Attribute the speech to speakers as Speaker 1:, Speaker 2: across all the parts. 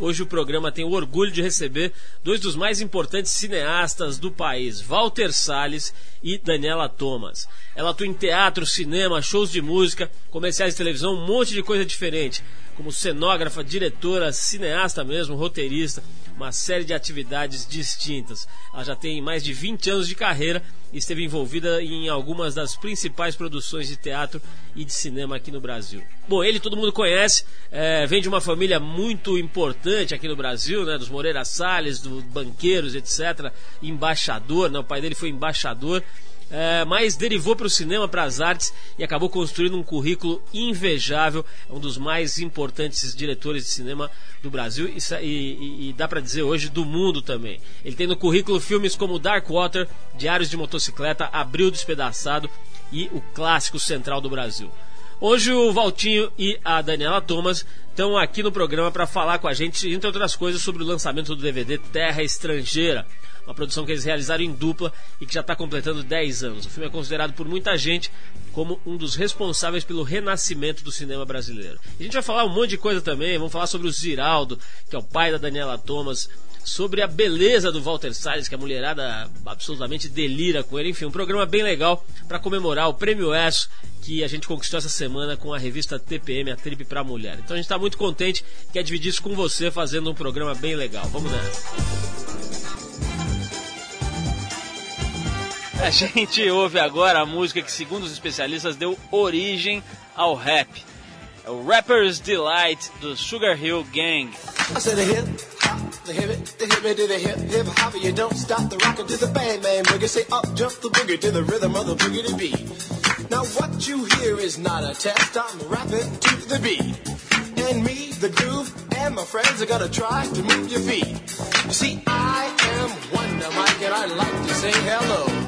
Speaker 1: Hoje o programa tem o orgulho de receber dois dos mais importantes cineastas do país, Walter Salles e Daniela Thomas. Ela atua em teatro, cinema, shows de música, comerciais de televisão, um monte de coisa diferente, como cenógrafa, diretora, cineasta mesmo, roteirista uma série de atividades distintas. Ela já tem mais de 20 anos de carreira e esteve envolvida em algumas das principais produções de teatro e de cinema aqui no Brasil. Bom, ele todo mundo conhece, é, vem de uma família muito importante aqui no Brasil, né, dos Moreira Salles, dos banqueiros, etc. Embaixador, né, o pai dele foi embaixador é, mas derivou para o cinema, para as artes e acabou construindo um currículo invejável. É um dos mais importantes diretores de cinema do Brasil e, e, e dá para dizer hoje do mundo também. Ele tem no currículo filmes como Dark Water, Diários de Motocicleta, Abril Despedaçado e o clássico central do Brasil. Hoje o Valtinho e a Daniela Thomas estão aqui no programa para falar com a gente, entre outras coisas, sobre o lançamento do DVD Terra Estrangeira uma produção que eles realizaram em dupla e que já está completando 10 anos. O filme é considerado por muita gente como um dos responsáveis pelo renascimento do cinema brasileiro. E a gente vai falar um monte de coisa também, vamos falar sobre o Ziraldo, que é o pai da Daniela Thomas, sobre a beleza do Walter Salles, que a mulherada absolutamente delira com ele. Enfim, um programa bem legal para comemorar o Prêmio ESSO que a gente conquistou essa semana com a revista TPM, a Trip para Mulher. Então a gente está muito contente quer dividir isso com você fazendo um programa bem legal. Vamos nessa. A gente ouve agora a música que, segundo os especialistas, deu origem ao rap. É o Rapper's Delight do Sugar Hill Gang. Now what you hear is not a test. I'm rapping to the beat, and me, the groove, and my friends are gonna try to move your feet. You see, I am Wonder Mike, and I like to say hello.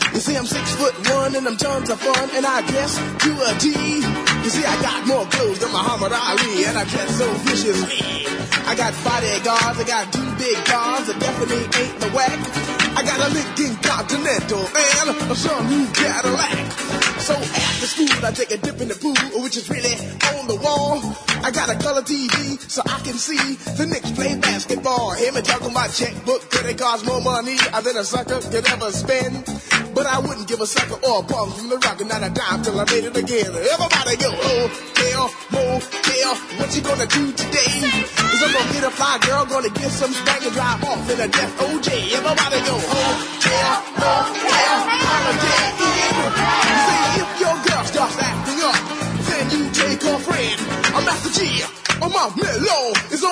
Speaker 2: You see, I'm six foot one and I'm tons of fun and I guess to a T. You see, I got more clothes than Muhammad Ali and I dress so viciously. I got bodyguards, I got two big cars that definitely ain't the whack. I got a Lincoln Continental and a new Cadillac. So after school, I take a dip in the pool, which is really on the wall. I got a color TV so I can see the Knicks play basketball. Hear me talking my checkbook, could it cost more money than a sucker could ever spend? But I wouldn't give a sucker or a bum from the rock and not a dime till I made it again. Everybody go, oh, hotel, motel, oh, what you gonna do today? Is I'm gonna get a fly girl, gonna get some spank and drive off in a death OJ. Everybody go, oh, hotel, motel, holiday inn. See, if your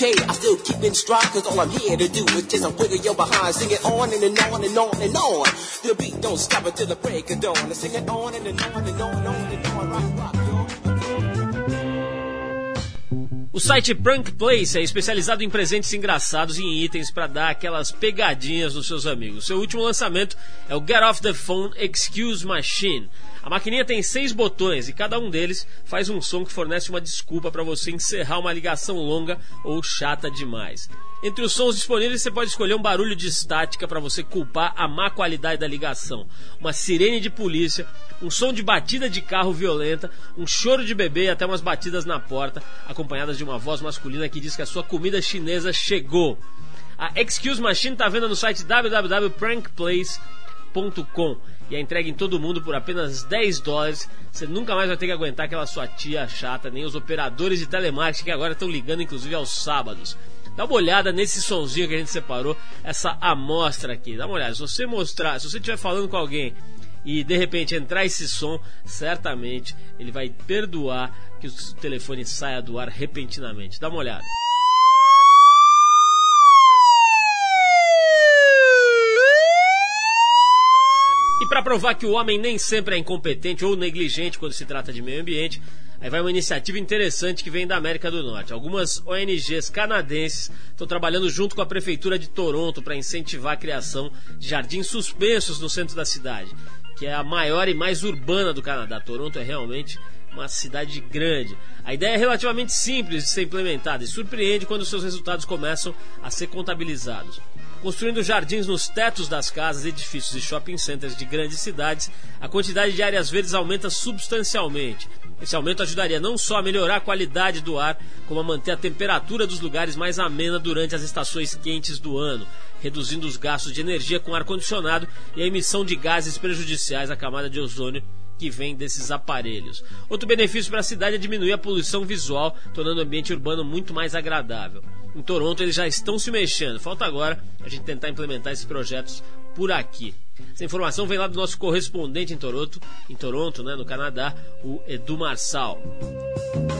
Speaker 3: I still keep in stride, cause all I'm here to do is just wiggle your behind. Sing it on and, and on and on and on. The beat don't stop until the break of dawn. I sing it on and, and on and on and on and on. Rock,
Speaker 1: O site Prank Place é especializado em presentes engraçados e em itens para dar aquelas pegadinhas nos seus amigos. Seu último lançamento é o Get Off the Phone Excuse Machine. A maquininha tem seis botões e cada um deles faz um som que fornece uma desculpa para você encerrar uma ligação longa ou chata demais. Entre os sons disponíveis, você pode escolher um barulho de estática para você culpar a má qualidade da ligação, uma sirene de polícia, um som de batida de carro violenta, um choro de bebê e até umas batidas na porta, acompanhadas de uma voz masculina que diz que a sua comida chinesa chegou. A Excuse Machine está vendo no site www.prankplace.com e é entregue em todo mundo por apenas 10 dólares. Você nunca mais vai ter que aguentar aquela sua tia chata, nem os operadores de telemarketing que agora estão ligando inclusive aos sábados. Dá uma olhada nesse sonzinho que a gente separou, essa amostra aqui. Dá uma olhada. Se você mostrar, se você estiver falando com alguém e de repente entrar esse som, certamente ele vai perdoar que o telefone saia do ar repentinamente. Dá uma olhada. E para provar que o homem nem sempre é incompetente ou negligente quando se trata de meio ambiente, Aí vai uma iniciativa interessante que vem da América do Norte. Algumas ONGs canadenses estão trabalhando junto com a Prefeitura de Toronto para incentivar a criação de jardins suspensos no centro da cidade, que é a maior e mais urbana do Canadá. Toronto é realmente uma cidade grande. A ideia é relativamente simples de ser implementada e surpreende quando seus resultados começam a ser contabilizados. Construindo jardins nos tetos das casas, edifícios e shopping centers de grandes cidades, a quantidade de áreas verdes aumenta substancialmente. Esse aumento ajudaria não só a melhorar a qualidade do ar, como a manter a temperatura dos lugares mais amena durante as estações quentes do ano, reduzindo os gastos de energia com ar-condicionado e a emissão de gases prejudiciais à camada de ozônio que vem desses aparelhos. Outro benefício para a cidade é diminuir a poluição visual, tornando o ambiente urbano muito mais agradável. Em Toronto eles já estão se mexendo, falta agora a gente tentar implementar esses projetos por aqui. Essa informação vem lá do nosso correspondente em Toronto, em Toronto, né, no Canadá, o Edu Marçal.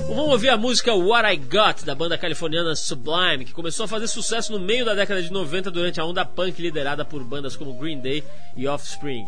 Speaker 1: Vamos ouvir a música What I Got da banda californiana Sublime, que começou a fazer sucesso no meio da década de 90 durante a onda punk liderada por bandas como Green Day e Offspring.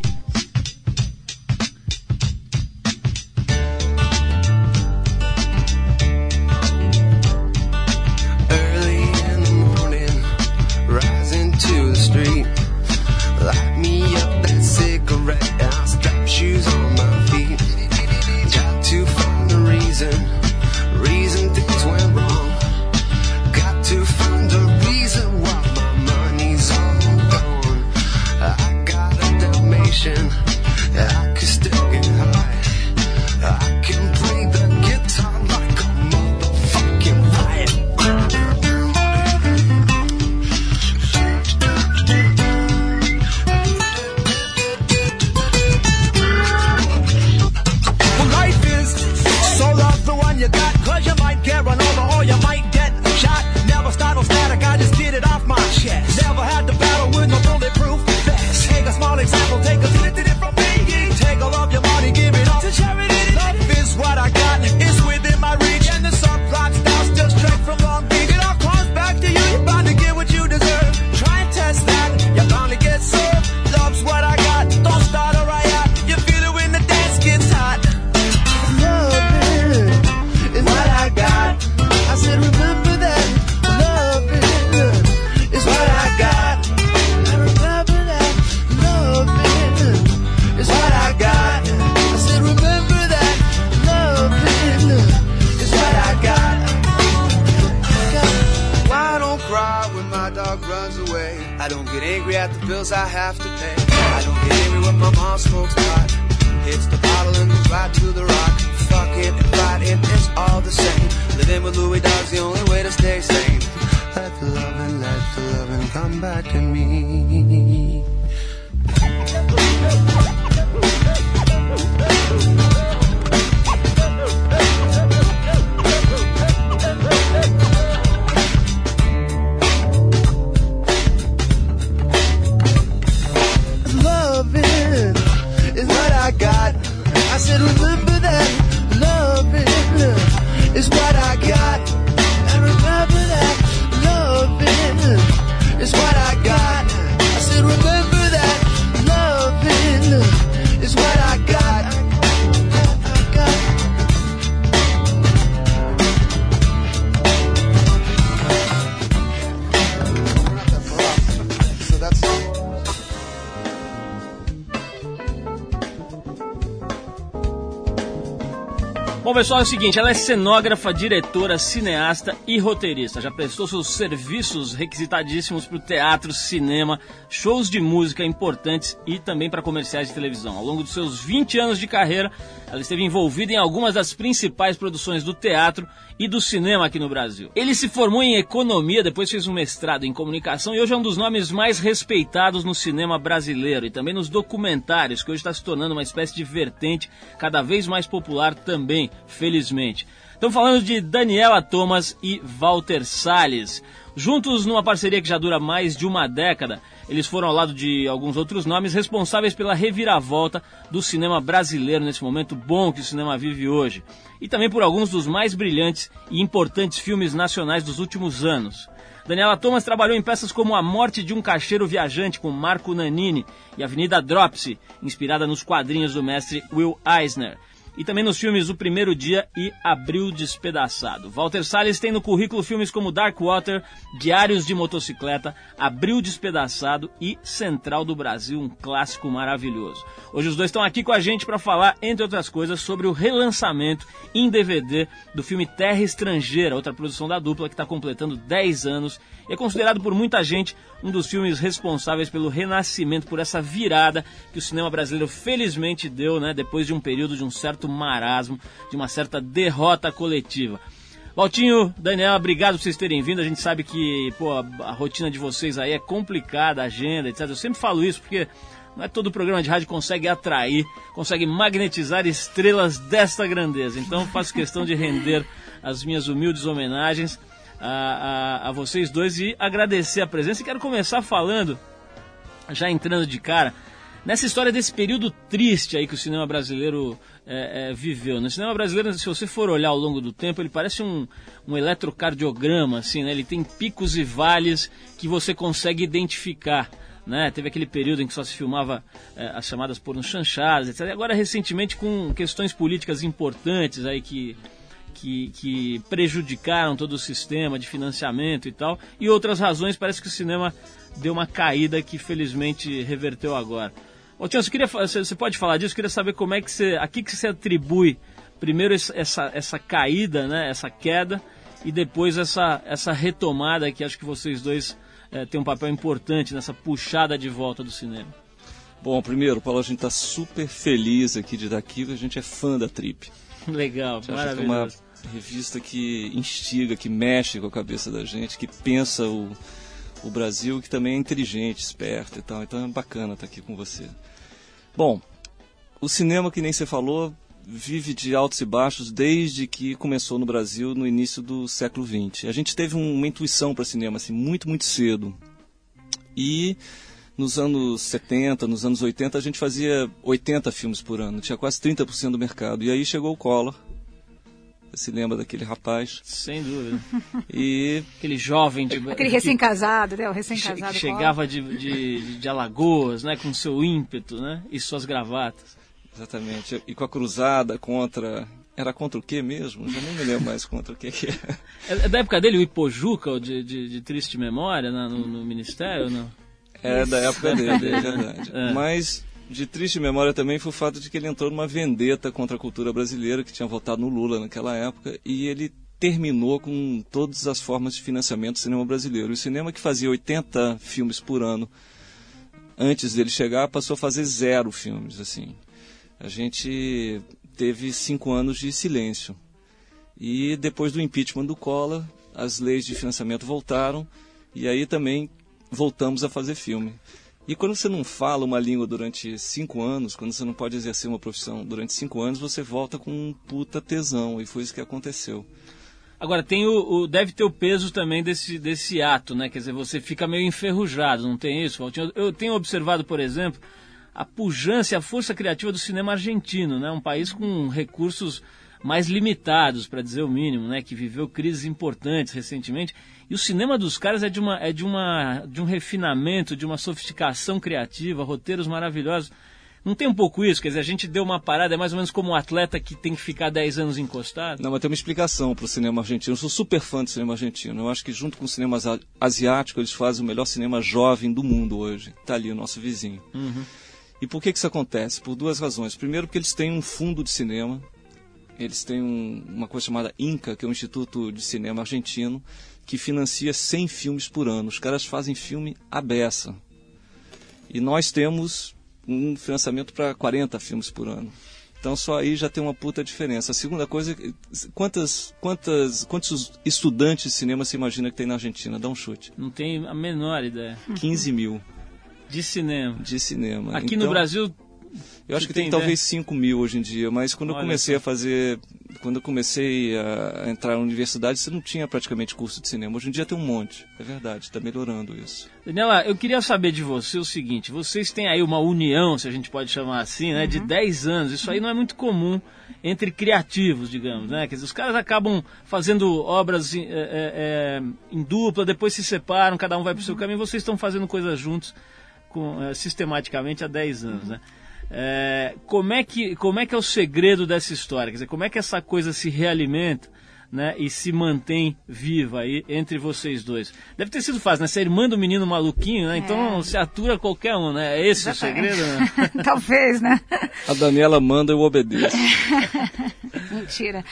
Speaker 4: Pessoal, é o seguinte, ela é cenógrafa, diretora, cineasta e roteirista. Já prestou seus serviços requisitadíssimos para o teatro, cinema, shows de música importantes e também para comerciais de televisão. Ao longo dos seus 20 anos de carreira, ela esteve envolvida em algumas das principais produções do teatro e do cinema aqui no Brasil. Ele se formou em economia, depois fez um mestrado em comunicação e hoje é um dos nomes mais respeitados no cinema brasileiro e também nos documentários, que hoje está se tornando uma espécie de vertente cada vez mais popular também felizmente. Estamos falando de Daniela Thomas e Walter Salles. Juntos numa parceria que já dura mais de uma década, eles foram ao lado de alguns outros nomes responsáveis pela reviravolta do cinema brasileiro nesse momento bom que o cinema vive hoje. E também por alguns dos mais brilhantes e importantes filmes nacionais dos últimos anos. Daniela Thomas trabalhou em peças como A Morte de um Cacheiro Viajante com Marco Nanini e Avenida Dropsy, inspirada nos quadrinhos do mestre Will Eisner e também nos filmes O Primeiro Dia e Abril Despedaçado. Walter Salles tem no currículo filmes como Dark Water, Diários de Motocicleta, Abril Despedaçado e Central do Brasil, um clássico maravilhoso. Hoje os dois estão aqui com a gente para falar, entre outras coisas, sobre o relançamento em DVD do filme Terra Estrangeira, outra produção da dupla que está completando 10 anos e é considerado por muita gente um dos filmes responsáveis pelo renascimento, por essa virada que o cinema brasileiro felizmente deu, né, depois de um período de um certo marasmo, de uma certa derrota coletiva. Valtinho, Daniel, obrigado por vocês terem vindo. A gente sabe que pô, a, a rotina de vocês aí é complicada, a agenda, etc. Eu sempre falo isso porque não é todo programa de rádio consegue atrair, consegue magnetizar estrelas desta grandeza. Então faço questão de render as minhas humildes homenagens a, a, a vocês dois e agradecer a presença. E quero começar falando, já entrando de cara, nessa história desse período triste aí que o cinema brasileiro é, é, viveu. No cinema brasileiro, se você for olhar ao longo do tempo, ele parece um, um eletrocardiograma, assim, né? Ele tem picos e vales que você consegue identificar. Né? Teve aquele período em que só se filmava é, as chamadas porno chanchadas, etc. Agora, recentemente, com questões políticas importantes aí que que, que prejudicaram todo o sistema de financiamento e tal, e outras razões, parece que o cinema deu uma caída que felizmente reverteu agora. Ô Tião, você, queria, você pode falar disso? Eu queria saber como é que você, a que, que você atribui primeiro essa, essa caída, né, essa queda, e depois essa, essa retomada que acho que vocês dois é, têm um papel importante nessa puxada de volta do cinema.
Speaker 5: Bom, primeiro, Paulo, a gente está super feliz aqui de estar aqui, a gente é fã da Trip.
Speaker 4: Legal, maravilhoso
Speaker 5: revista que instiga, que mexe com a cabeça da gente, que pensa o, o Brasil, que também é inteligente, esperto e tal. Então é bacana estar aqui com você. Bom, o cinema, que nem você falou, vive de altos e baixos desde que começou no Brasil no início do século XX. A gente teve uma intuição para cinema assim muito, muito cedo. E nos anos 70, nos anos 80, a gente fazia 80 filmes por ano, tinha quase 30% do mercado. E aí chegou o Collor se lembra daquele rapaz.
Speaker 4: Sem dúvida.
Speaker 5: E
Speaker 4: aquele jovem de,
Speaker 6: aquele recém-casado, né? O recém-casado.
Speaker 4: Que chegava de, de, de, Alagoas, né? Com seu ímpeto, né? E suas gravatas.
Speaker 5: Exatamente. E com a cruzada contra era contra o que mesmo? Já nem me lembro mais contra o que, que é.
Speaker 4: É da época dele, o Ipojuca, de, de, de triste memória, né, no, no Ministério, não?
Speaker 5: É da época dele, é verdade. É. Mas de triste memória também foi o fato de que ele entrou numa vendeta contra a cultura brasileira, que tinha votado no Lula naquela época, e ele terminou com todas as formas de financiamento do cinema brasileiro. O cinema que fazia 80 filmes por ano antes dele chegar passou a fazer zero filmes. assim. A gente teve cinco anos de silêncio. E depois do impeachment do Collor, as leis de financiamento voltaram e aí também voltamos a fazer filme. E quando você não fala uma língua durante cinco anos, quando você não pode exercer uma profissão durante cinco anos, você volta com um puta tesão. E foi isso que aconteceu.
Speaker 4: Agora, tem o, o, deve ter o peso também desse, desse ato, né? Quer dizer, você fica meio enferrujado, não tem isso, Valtinho? Eu tenho observado, por exemplo, a pujança e a força criativa do cinema argentino, né? Um país com recursos mais limitados, para dizer o mínimo, né? Que viveu crises importantes recentemente e o cinema dos caras é de, uma, é de, uma, de um refinamento, de uma sofisticação criativa, roteiros maravilhosos. Não tem um pouco isso? Quer dizer, a gente deu uma parada, é mais ou menos como um atleta que tem que ficar 10 anos encostado?
Speaker 5: Não, mas tem uma explicação para o cinema argentino. Eu sou super fã do cinema argentino. Eu acho que junto com o cinema asiático, eles fazem o melhor cinema jovem do mundo hoje. Está ali o nosso vizinho.
Speaker 4: Uhum.
Speaker 5: E por que, que isso acontece? Por duas razões. Primeiro, porque eles têm um fundo de cinema Eles têm um, uma coisa chamada INCA, que é o Instituto de Cinema Argentino, que financia 100 filmes por ano. Os caras fazem filme à beça. E nós temos um financiamento para 40 filmes por ano. Então só aí já tem uma puta diferença. A segunda coisa, quantas, quantas, quantos estudantes de cinema se imagina que tem na Argentina? Dá um chute.
Speaker 4: Não tem a menor ideia.
Speaker 5: 15 mil.
Speaker 4: De cinema.
Speaker 5: De cinema.
Speaker 4: Aqui então, no Brasil
Speaker 5: eu acho que, que tem, tem talvez 5 mil hoje em dia, mas quando Olha eu comecei a fazer. Quando eu comecei a entrar na universidade, você não tinha praticamente curso de cinema. Hoje em dia tem um monte, é verdade, está melhorando isso.
Speaker 4: Daniela, eu queria saber de você o seguinte: vocês têm aí uma união, se a gente pode chamar assim, né, uhum. de 10 anos. Isso aí não é muito comum entre criativos, digamos, né? Quer dizer, os caras acabam fazendo obras é, é, é, em dupla, depois se separam, cada um vai para o seu uhum. caminho, vocês estão fazendo coisas juntos com, é, sistematicamente há 10 anos, uhum. né? É, como, é que, como é que é o segredo dessa história? Quer dizer, como é que essa coisa se realimenta né, e se mantém viva aí entre vocês dois? Deve ter sido fácil, né? Ser irmã do menino maluquinho, né? Então é. se atura qualquer um, né? É esse Exatamente. o segredo?
Speaker 6: Né? Talvez, né?
Speaker 5: A Daniela manda e eu obedeço.
Speaker 6: Mentira.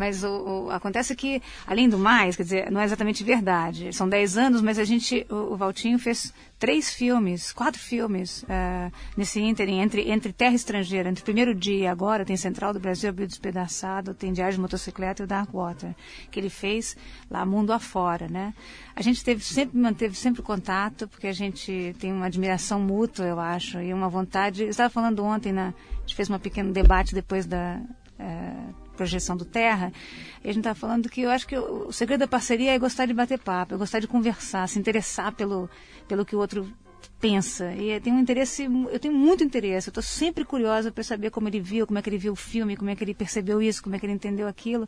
Speaker 6: Mas o, o, acontece que, além do mais, quer dizer, não é exatamente verdade. São 10 anos, mas a gente, o, o Valtinho fez três filmes, quatro filmes uh, nesse ínterim, entre, entre Terra Estrangeira, entre o primeiro dia e agora, tem Central do Brasil, Abril Despedaçado, tem Diário de Motocicleta e o Dark Water, que ele fez lá mundo afora, né? A gente teve, sempre manteve sempre contato, porque a gente tem uma admiração mútua, eu acho, e uma vontade. Eu estava falando ontem, na, a gente fez um pequeno debate depois da. Uh, projeção do Terra, e a gente está falando que eu acho que o, segredo da parceria é gostar de bater papo, é gostar de conversar, se interessar pelo, pelo que o outro pensa. E tem um interesse, eu tenho muito interesse, eu estou sempre curiosa para saber como ele viu, como é que ele viu o filme, como é que ele percebeu isso, como é que ele entendeu aquilo.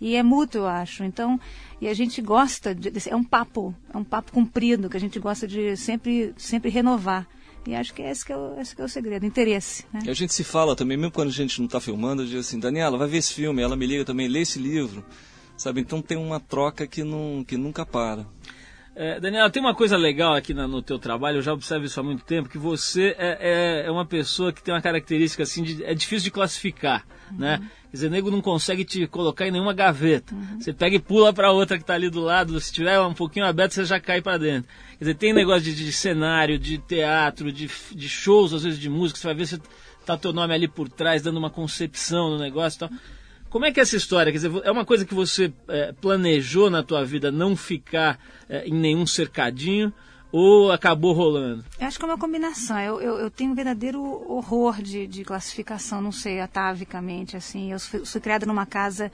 Speaker 6: E é mútuo, eu acho. Então, e a gente gosta, de, é um papo, é um papo comprido, que a gente gosta de sempre, sempre renovar. E acho que esse que é o, esse que é o segredo, interesse. Né?
Speaker 5: A gente se fala também, mesmo quando a gente não está filmando, diz assim, Daniela, vai ver esse filme, ela me liga também, lê esse livro. Sabe? Então tem uma troca que, não, que nunca para.
Speaker 4: É, Daniela, tem uma coisa legal aqui no, no teu trabalho, eu já observo isso há muito tempo, que você é, é, é uma pessoa que tem uma característica assim, de, é difícil de classificar, uhum. né? Quer dizer, nego não consegue te colocar em nenhuma gaveta. Uhum. Você pega e pula para outra que está ali do lado, se tiver um pouquinho aberto, você já cai para dentro. Quer dizer, tem negócio de, de, cenário, de teatro, de, de shows, às vezes de música, você vai ver se tá teu nome ali por trás, dando uma concepção no negócio e tal. Como é que é essa história? Quer dizer, é uma coisa que você é, planejou na tua vida não ficar é, em nenhum cercadinho ou acabou rolando?
Speaker 6: Eu acho que é uma combinação. Eu, eu, eu tenho um verdadeiro horror de, de classificação, não sei, atavicamente, assim. Eu fui, fui criada numa casa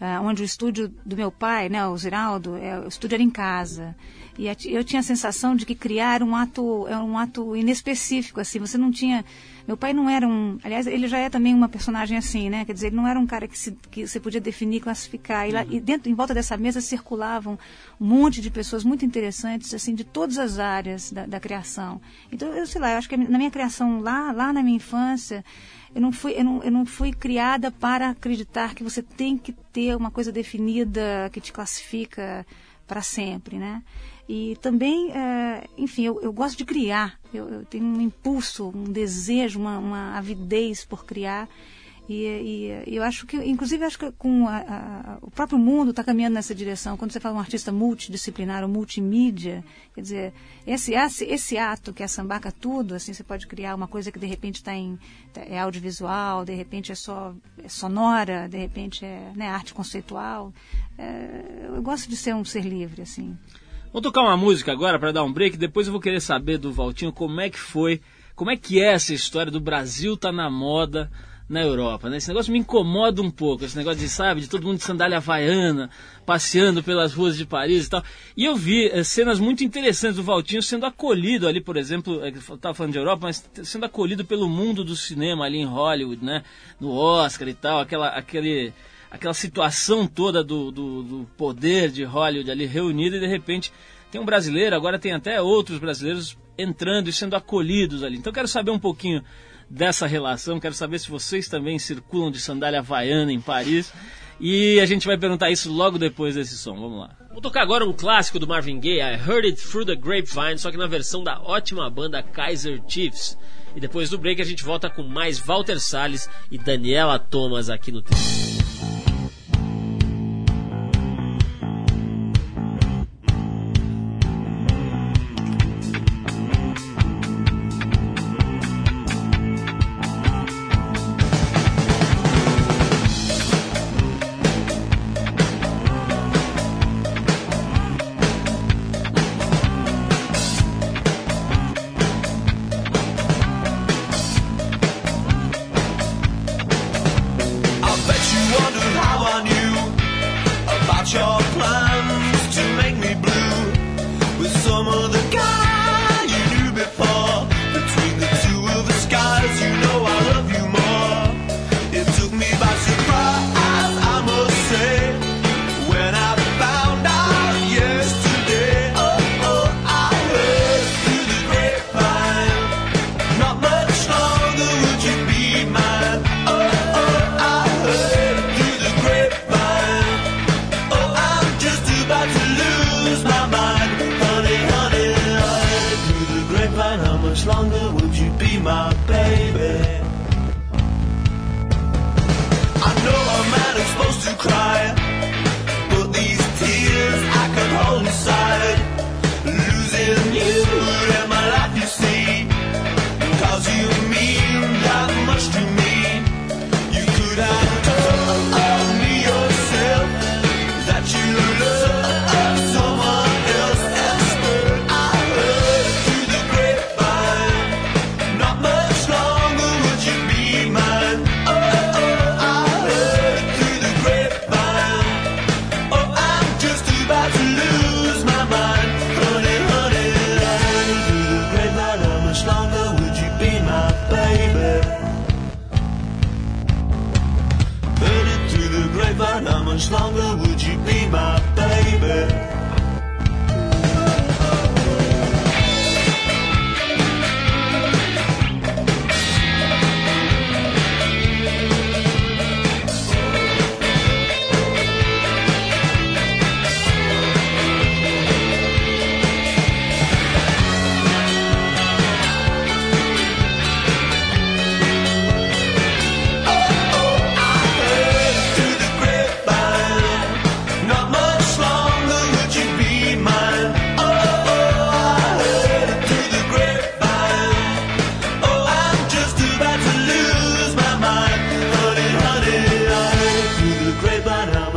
Speaker 6: uh, onde o estúdio do meu pai, né, o Ziraldo, é, o estúdio era em casa. E eu tinha a sensação de que criar um ato é um ato inespecífico, assim. Você não tinha meu pai não era um. Aliás, ele já é também uma personagem assim, né? Quer dizer, ele não era um cara que, se, que você podia definir, classificar. E, lá, uhum. e dentro, em volta dessa mesa circulavam um monte de pessoas muito interessantes, assim, de todas as áreas da, da criação. Então, eu sei lá, eu acho que na minha criação lá, lá na minha infância, eu não fui, eu não, eu não fui criada para acreditar que você tem que ter uma coisa definida que te classifica para sempre, né? E também, é, enfim, eu, eu, gosto de criar. Eu, eu, tenho um impulso, um desejo, uma, uma avidez por criar. E, e, eu acho que, inclusive, acho que com a, a, o próprio mundo está caminhando nessa direção. Quando você fala um artista multidisciplinar ou multimídia, quer dizer, esse, esse, ato que é sambaca tudo, assim, você pode criar uma coisa que de repente está em é audiovisual, de repente é só é sonora, de repente é né, arte conceitual. É, eu gosto de ser um ser livre, assim.
Speaker 4: Vou tocar uma música agora para dar um break, depois eu vou querer saber do Valtinho como é que foi, como é que é essa história do Brasil tá na moda na Europa, né? Esse negócio me incomoda um pouco, esse negócio de, sabe, de todo mundo de sandália havaiana, passeando pelas ruas de Paris e tal. E eu vi é, cenas muito interessantes do Valtinho sendo acolhido ali, por exemplo, é, estava falando de Europa, mas sendo acolhido pelo mundo do cinema ali em Hollywood, né? No Oscar e tal, aquela, aquele aquela situação toda do, do, do, poder de Hollywood ali reunido e de repente tem um brasileiro, agora tem até outros brasileiros entrando e sendo acolhidos ali. Então quero saber um pouquinho dessa relação, quero saber se vocês também circulam de sandália havaiana em Paris. E a gente vai perguntar isso logo depois desse som. Vamos lá. Vou tocar agora um clássico do Marvin Gaye, I Heard It Through the Grapevine, só que na versão da ótima banda Kaiser Chiefs. E depois do break a gente volta com mais Walter Salles e Daniela Thomas aqui no tempo.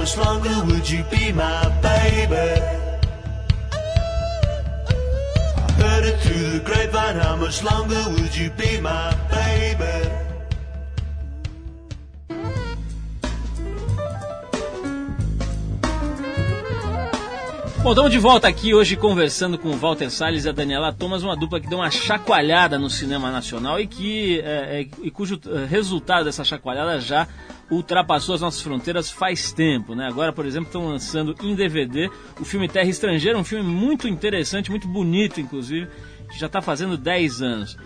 Speaker 7: Much longer would you be my baby? Heard it through the grapevine. How much longer would you be my baby?
Speaker 4: Bom, estamos de volta aqui hoje conversando com o Walter Salles e a Daniela Thomas, uma dupla que deu uma chacoalhada no cinema nacional e que é, é, e cujo é, resultado dessa chacoalhada já ultrapassou as nossas fronteiras faz tempo, né? Agora, por exemplo, estão lançando em DVD o filme Terra Estrangeira, um filme muito interessante, muito bonito, inclusive, que já está fazendo 10 anos.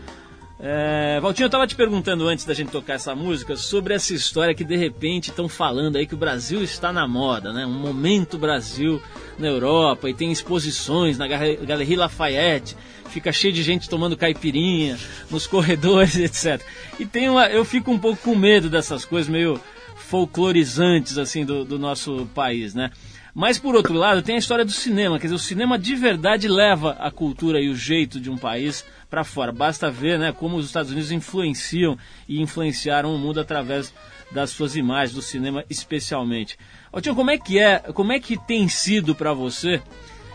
Speaker 4: É, Valtinho, eu estava te perguntando antes da gente tocar essa música sobre essa história que de repente estão falando aí que o Brasil está na moda, né? Um momento Brasil na Europa e tem exposições na Gale- Galeria Lafayette, fica cheio de gente tomando caipirinha nos corredores, etc. E tem uma, eu fico um pouco com medo dessas coisas meio folclorizantes assim do, do nosso país, né? Mas por outro lado, tem a história do cinema, quer dizer, o cinema de verdade leva a cultura e o jeito de um país para fora. Basta ver, né, como os Estados Unidos influenciam e influenciaram o mundo através das suas imagens, do cinema especialmente. Altinho, como é que é, como é que tem sido para você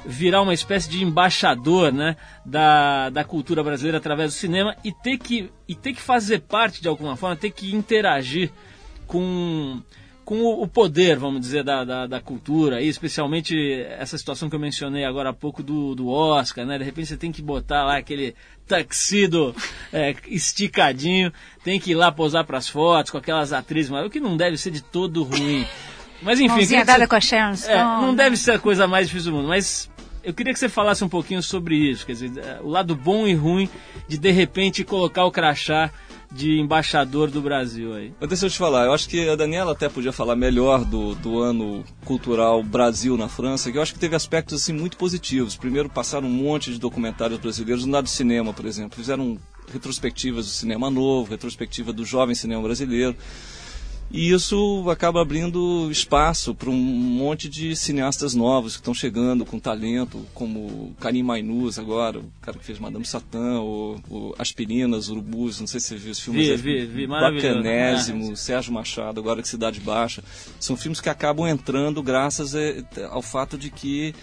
Speaker 4: virar uma espécie de embaixador, né, da, da cultura brasileira através do cinema e ter que e ter que fazer parte de alguma forma, ter que interagir com com o- poder, vamos dizer, da, da, da cultura, e especialmente essa situação que eu mencionei agora há pouco do, do Oscar, né? De repente você tem que botar lá aquele tuxedo é, esticadinho, tem que ir lá posar para as fotos com aquelas atrizes, mas o que não deve ser de todo ruim. Mas enfim,
Speaker 6: Mãozinha dada
Speaker 4: você-
Speaker 6: com a Sharon
Speaker 4: é, não deve ser a coisa mais difícil do mundo, mas eu queria que você falasse um pouquinho sobre isso, quer dizer, é, o lado bom e ruim de de repente colocar o crachá de embaixador do Brasil aí.
Speaker 5: Mas deixa eu te falar, eu acho que a Daniela até podia falar melhor do, do ano cultural Brasil na França, que eu acho que teve aspectos assim muito positivos. Primeiro, passaram um monte de documentários brasileiros no lado do cinema, por exemplo. Fizeram retrospectivas do cinema novo, retrospectiva do jovem cinema brasileiro. E isso acaba abrindo espaço para um monte de cineastas novos que estão chegando com talento, como Karim Mainuz agora, o cara que fez Madame Satã, o, o Aspirinas, Urubus, não sei se você viu os filmes.
Speaker 4: Vi,
Speaker 5: é
Speaker 4: vi, vi, maravilhoso.
Speaker 5: Bacanésimo, Sérgio Machado, agora que Cidade Baixa. São filmes que acabam entrando graças eh, ao fato de que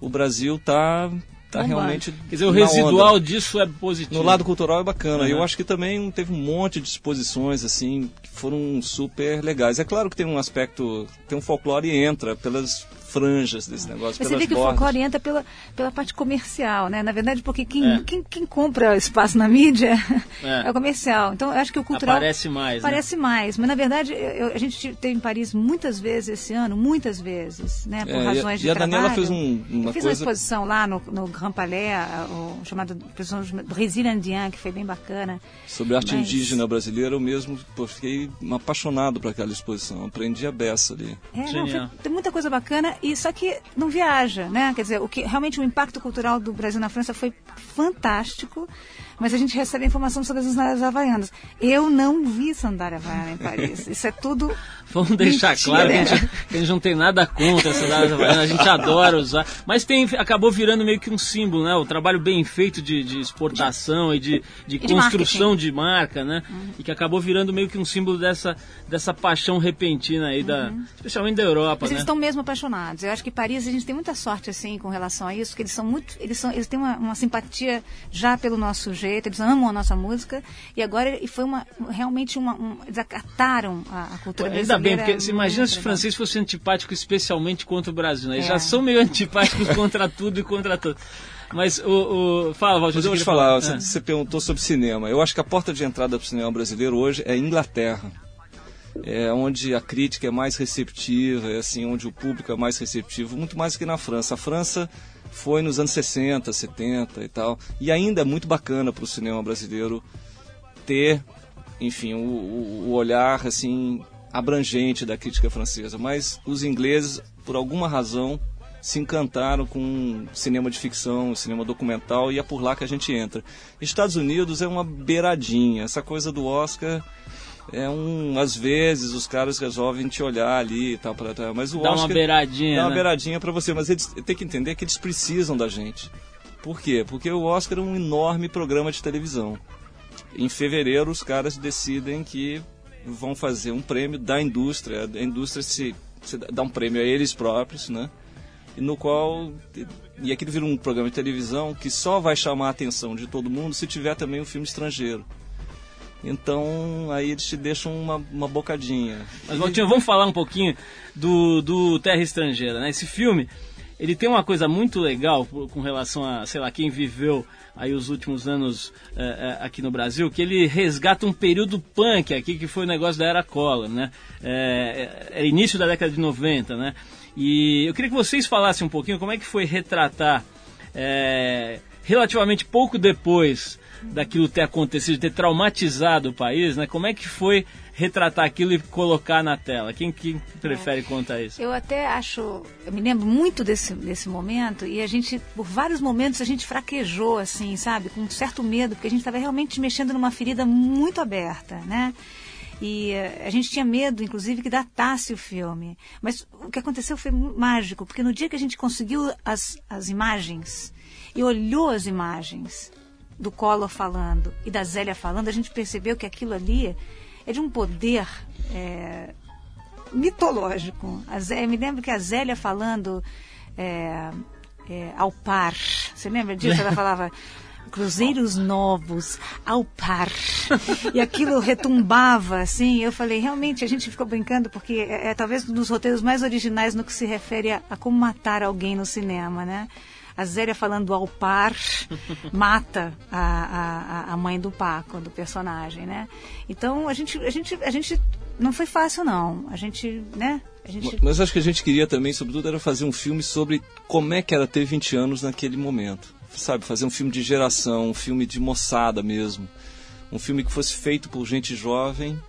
Speaker 5: o Brasil está tá
Speaker 4: Bombando.
Speaker 5: realmente.
Speaker 4: Quer dizer, o residual
Speaker 5: onda.
Speaker 4: disso é positivo.
Speaker 5: No lado cultural é bacana.
Speaker 4: Uhum.
Speaker 5: Eu acho que também teve um monte de exposições assim foram super legais. É claro que tem um aspecto, tem um folclore e entra pelas franjas desse negócio,
Speaker 6: Mas você vê que o
Speaker 5: bordas.
Speaker 6: folclore entra pela, pela parte comercial, né? Na verdade, porque quem,
Speaker 4: É.
Speaker 6: quem, quem compra espaço na mídia
Speaker 4: É.
Speaker 6: é. o comercial. Então, eu acho que o cultural...
Speaker 4: Aparece mais, né?
Speaker 6: Parece mais. Mas, na verdade, eu- a gente esteve em Paris muitas vezes esse ano, muitas vezes, né? Por
Speaker 5: É, e a-
Speaker 6: razões de
Speaker 5: e a Daniela
Speaker 6: trabalho.
Speaker 5: fez um- uma
Speaker 6: eu fiz
Speaker 5: coisa-
Speaker 6: uma exposição lá no, no Grand Palais, o chamado exposição do Brasil Indien, que foi bem bacana.
Speaker 5: Sobre arte
Speaker 6: Mas-
Speaker 5: indígena brasileira, eu mesmo fiquei apaixonado por aquela exposição. Aprendi a beça ali.
Speaker 6: É, não, foi- tem muita coisa bacana e só que não viaja, né? Quer dizer, o que realmente o impacto cultural do Brasil na França foi fantástico, mas a gente recebe informação sobre as sandálias havaianas. Eu não vi sandália havaiana em Paris. Isso é tudo
Speaker 4: Vamos deixar
Speaker 6: Mentira.
Speaker 4: claro que a, gente, que a gente não tem nada contra essa sandálias havaianas, a gente adora usar, mas tem, acabou virando meio que um símbolo, né? O trabalho bem feito de, de exportação e de, de
Speaker 6: de
Speaker 4: construção
Speaker 6: marketing.
Speaker 4: de marca, né? E que acabou virando meio que um símbolo dessa, dessa paixão repentina aí, da, especialmente da Europa,
Speaker 6: Mas
Speaker 4: né?
Speaker 6: eles estão mesmo apaixonados. Eu acho que Paris a gente tem muita sorte assim com relação a isso, porque eles são muito, eles são, eles têm uma, uma simpatia já pelo nosso jeito, eles amam a nossa música e agora e foi uma realmente uma, um, eles acataram a, a cultura
Speaker 4: Ainda bem,
Speaker 6: brasileira.
Speaker 4: porque você imagina se os
Speaker 6: muito
Speaker 4: franceses fossem antipáticos especialmente contra o Brasil, né? Eles
Speaker 6: É.
Speaker 4: já são meio antipáticos contra tudo e contra tudo. Mas o. o fala, Valdir.
Speaker 5: Mas eu vou te
Speaker 4: queria
Speaker 5: falar,
Speaker 4: Ah.
Speaker 5: você, você perguntou sobre cinema. Eu acho que a porta de entrada para o cinema brasileiro hoje é Inglaterra. É onde a crítica é mais receptiva, é assim, onde o público é mais receptivo, muito mais que na França. A França foi nos anos 60, 70 e tal, e ainda é muito bacana para o cinema brasileiro ter, enfim, o, o- o olhar assim abrangente da crítica francesa. Mas os ingleses, por alguma razão, se encantaram com cinema de ficção, cinema documental e é por lá que a gente entra. Estados Unidos é uma beiradinha, essa coisa do Oscar é um, às vezes os caras resolvem te olhar ali e tal, pra, tal, mas o
Speaker 4: Dá uma
Speaker 5: Oscar
Speaker 4: beiradinha,
Speaker 5: dá uma
Speaker 4: né?
Speaker 5: beiradinha para você, mas eles têm que entender que eles precisam da gente. Por quê? Porque o Oscar é um enorme programa de televisão. Em fevereiro os caras decidem que vão fazer um prêmio da indústria, a indústria se, se dá um prêmio a eles próprios, né? E no qual e aquilo vira um programa de televisão que só vai chamar a atenção de todo mundo se tiver também um filme estrangeiro. Então aí eles te deixam uma, uma bocadinha.
Speaker 4: Mas, Valtinho, vamos falar um pouquinho do, do Terra Estrangeira, né? Esse filme, ele tem uma coisa muito legal com relação a, sei lá, quem viveu aí os últimos anos eh, eh, aqui no Brasil, que ele resgata um período punk aqui, que foi o negócio da Era Collor, né? É, é início da década de 90, né? E eu queria que vocês falassem um pouquinho como é que foi retratar é, relativamente pouco depois daquilo ter acontecido, ter traumatizado o país, né? Como é que foi retratar aquilo e colocar na tela? Quem, quem prefere contar isso?
Speaker 6: Eu até acho, eu me lembro muito desse, desse momento e a gente, por vários momentos, a gente fraquejou, assim, sabe, com um certo medo, porque a gente estava realmente mexendo numa ferida muito aberta, né? E eh, a gente tinha medo, inclusive, que datasse o filme. Mas o que aconteceu foi mágico, porque no dia que a gente conseguiu as, as imagens e olhou as imagens do Collor falando e da Zélia falando, a gente percebeu que aquilo ali é de um poder eh, mitológico. A Zé, eu me lembro que a Zélia falando é, é, ao par. Você lembra disso? Ela falava cruzeiros novos, ao par. E aquilo retumbava, assim. Eu falei, realmente, a gente ficou brincando, porque é, é talvez um dos roteiros mais originais no que se refere a, a como matar alguém no cinema, né? A Zélia falando ao par mata a, a, a mãe do Paco, do personagem, né? Então a gente, a gente, a gente não foi fácil não. A gente, né? A gente
Speaker 5: Mas acho que a gente queria também, sobretudo, era fazer um filme sobre como é que era ter 20 anos naquele momento. Sabe, fazer um filme de geração, um filme de moçada mesmo. Um filme que fosse feito por gente jovem,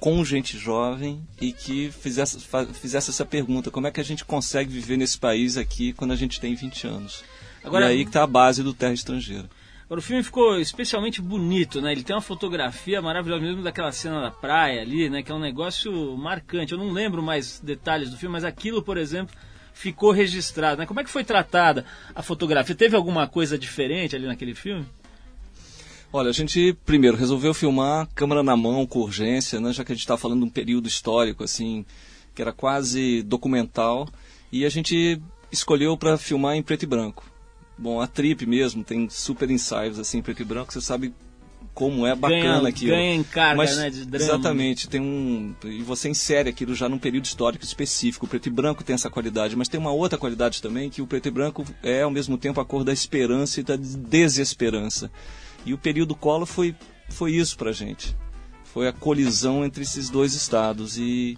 Speaker 5: com gente jovem e que fizesse, fizesse essa pergunta: como é que a gente consegue viver nesse país aqui quando a gente tem 20 anos?
Speaker 4: Agora-
Speaker 5: e aí que está a base do Terra Estrangeira.
Speaker 4: Agora, o filme ficou especialmente bonito, né? Ele tem uma fotografia maravilhosa, mesmo daquela cena da praia ali, né? Que é um negócio marcante. Eu não lembro mais detalhes do filme, mas aquilo, por exemplo, ficou registrado, né? Como é que foi tratada a fotografia? Teve alguma coisa diferente ali naquele filme?
Speaker 5: Olha, a gente primeiro resolveu filmar câmera na mão, com urgência, né? já que a gente estava falando de um período histórico, assim, que era quase documental, e a gente escolheu para filmar em preto e branco. Bom, a Trip mesmo tem super ensaios assim em preto e branco, você sabe como é bacana
Speaker 4: Ganha-
Speaker 5: aquilo.
Speaker 4: ganha em carga,
Speaker 5: Mas,
Speaker 4: né, de drama.
Speaker 5: Exatamente, tem um e você insere aquilo já num período histórico específico. O preto e branco tem essa qualidade, mas tem uma outra qualidade também que o preto e branco é ao mesmo tempo a cor da esperança e da desesperança. E o período Collor foi foi isso pra gente. Foi a colisão entre esses dois estados e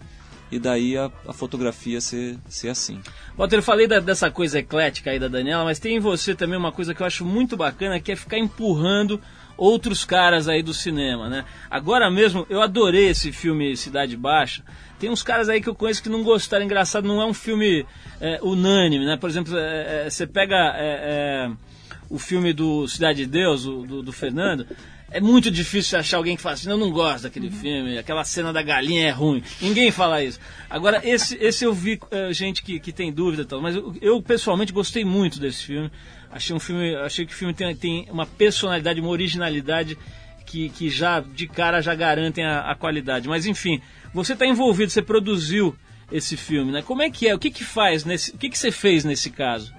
Speaker 5: e daí a, a fotografia ser, ser assim.
Speaker 4: Walter, eu falei da- dessa coisa eclética aí da Daniela, mas tem em você também uma coisa que eu acho muito bacana, que é ficar empurrando outros caras aí do cinema, né? Agora mesmo, eu adorei esse filme Cidade Baixa. Tem uns caras aí que eu conheço que não gostaram. Engraçado, não é um filme é, unânime, né? Por exemplo, é, é, você pega é, é, o filme do Cidade de Deus, o, do, do Fernando. É muito difícil achar alguém que fala assim, eu não gosto daquele
Speaker 6: Uhum.
Speaker 4: filme, aquela cena da galinha é ruim. Ninguém fala isso. Agora, esse, esse eu vi eh, gente que, que tem dúvida e tal, mas eu, eu, pessoalmente gostei muito desse filme. Achei um filme, achei que o filme tem, tem uma personalidade, uma originalidade que, que já de cara já garantem a, a qualidade. Mas enfim, você está envolvido, você produziu esse filme, né? Como é que é? O que que faz nesse? O que que você fez nesse caso?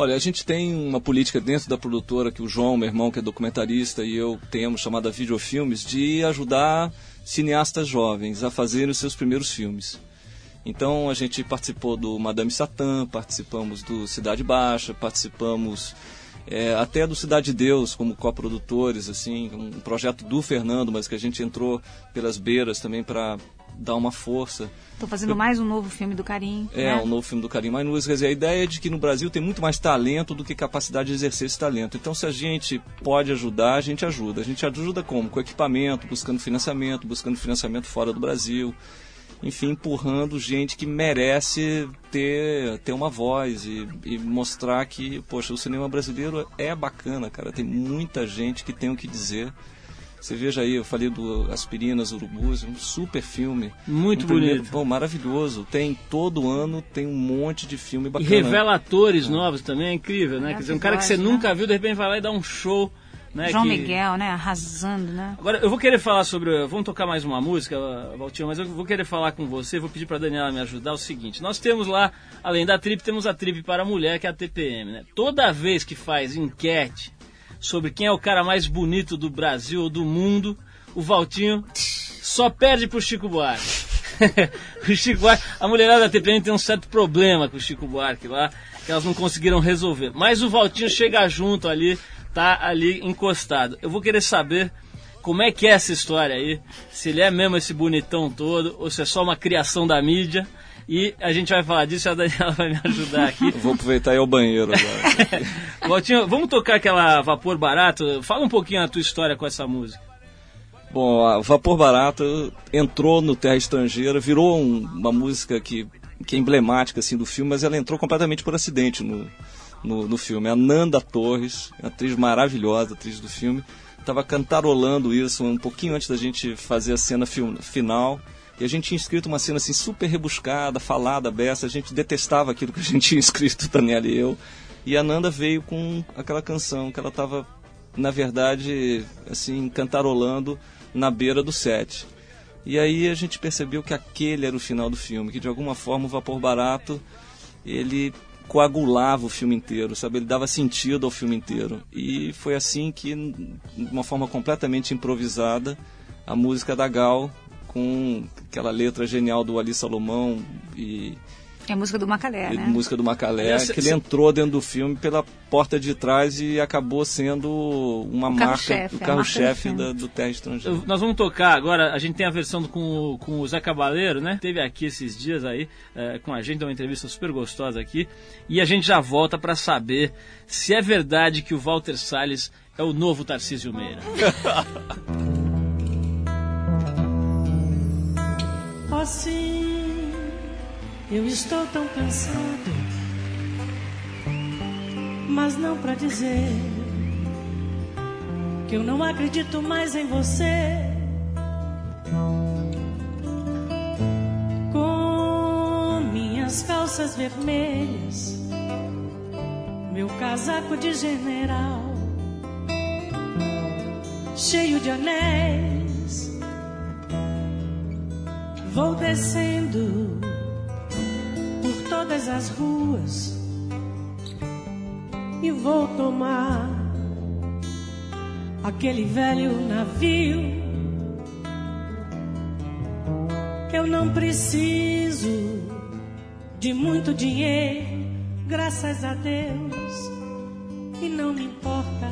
Speaker 5: Olha, a gente tem uma política dentro da produtora que o João, meu irmão, que é documentarista, e eu temos chamada Videofilmes, de ajudar cineastas jovens a fazerem os seus primeiros filmes. Então a gente participou do Madame Satã, participamos do Cidade Baixa, participamos é, até do Cidade de Deus como coprodutores, assim, um projeto do Fernando, mas que a gente entrou pelas beiras também para dar uma força.
Speaker 6: Estou fazendo mais um novo filme do Carim.
Speaker 5: É,
Speaker 6: né?
Speaker 5: um novo filme do Karim Mainuz. Quer dizer, a ideia é de que no Brasil tem muito mais talento do que capacidade de exercer esse talento. Então, se a gente pode ajudar, a gente ajuda. A gente ajuda como? Com equipamento, buscando financiamento, buscando financiamento fora do Brasil. Enfim, empurrando gente que merece ter, ter uma voz e, e mostrar que, poxa, o cinema brasileiro é bacana, cara. Tem muita gente que tem o que dizer. Você veja aí, eu falei do Aspirinas, Urubus, um super filme.
Speaker 4: Muito
Speaker 5: Um primeiro-
Speaker 4: bonito.
Speaker 5: Pô, maravilhoso. Tem todo ano, tem um monte de filme
Speaker 4: E
Speaker 5: bacana.
Speaker 4: revela atores novos também, é incrível, né?
Speaker 6: É,
Speaker 4: Quer dizer, um cara que você
Speaker 6: né?
Speaker 4: nunca viu, de repente vai lá e dá um show. Né,
Speaker 6: João
Speaker 4: que-
Speaker 6: Miguel, né? Arrasando, né?
Speaker 4: Agora, eu vou querer falar sobre. Vamos tocar mais uma música, Valtinho, mas eu vou querer falar com você, vou pedir para Daniela me ajudar. O seguinte: nós temos lá, além da Trip, temos a Trip para a mulher, que é a TPM, né? Toda vez que faz enquete sobre quem é o cara mais bonito do Brasil ou do mundo, o Valtinho só perde pro Chico Buarque. o Chico Buarque, a mulherada da TPM tem um certo problema com o Chico Buarque lá, que elas não conseguiram resolver. Mas o Valtinho chega junto ali, tá ali encostado. Eu vou querer saber como é que é essa história aí, se ele é mesmo esse bonitão todo, ou se é só uma criação da mídia. E a gente vai falar disso e a Daniela vai me ajudar aqui.
Speaker 5: Eu Vou aproveitar e ir ao banheiro agora.
Speaker 4: Valtinho, vamos tocar aquela Vapor Barato? Fala um pouquinho a tua história com essa música.
Speaker 5: Bom, a Vapor Barato entrou no Terra Estrangeira, virou um- uma música que, que é emblemática assim, do filme, mas ela entrou completamente por acidente no, no, no filme. A Nanda Torres, atriz maravilhosa, atriz do filme, estava cantarolando isso um pouquinho antes da gente fazer a cena final. E a gente tinha escrito uma cena assim super rebuscada, falada, beça. A gente detestava aquilo que a gente tinha escrito, Daniela e eu. E a Nanda veio com aquela canção que ela estava, na verdade, assim, cantarolando na beira do set. E aí a gente percebeu que aquele era o final do filme, que de alguma forma o Vapor Barato ele coagulava o filme inteiro, sabe? Ele dava sentido ao filme inteiro. E foi assim que, de uma forma completamente improvisada, a música da Gal, com aquela letra genial do Ali Salomão e,
Speaker 6: É a música do Macalé,
Speaker 5: e
Speaker 6: né?
Speaker 5: música do Macalé, que ele entrou dentro do filme pela porta de trás e acabou sendo uma
Speaker 6: O
Speaker 5: marca, o carro-chefe
Speaker 6: do
Speaker 5: Terra Estrangeira.
Speaker 4: Nós vamos tocar agora, a gente tem a versão do- com, o- com o Zé Cabaleiro, né? Teve aqui esses dias aí eh, com a gente, deu uma entrevista super gostosa aqui. E a gente já volta para saber se é verdade que o Walter Salles é o novo Tarcísio Meira.
Speaker 8: Oh sim, eu estou tão cansado, mas não pra dizer que eu não acredito mais em você. Com minhas calças vermelhas, meu casaco de general, cheio de anéis. Vou descendo todas as ruas e vou tomar aquele velho navio. Eu não preciso de muito dinheiro, graças a Deus, e não me importa,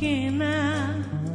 Speaker 8: minha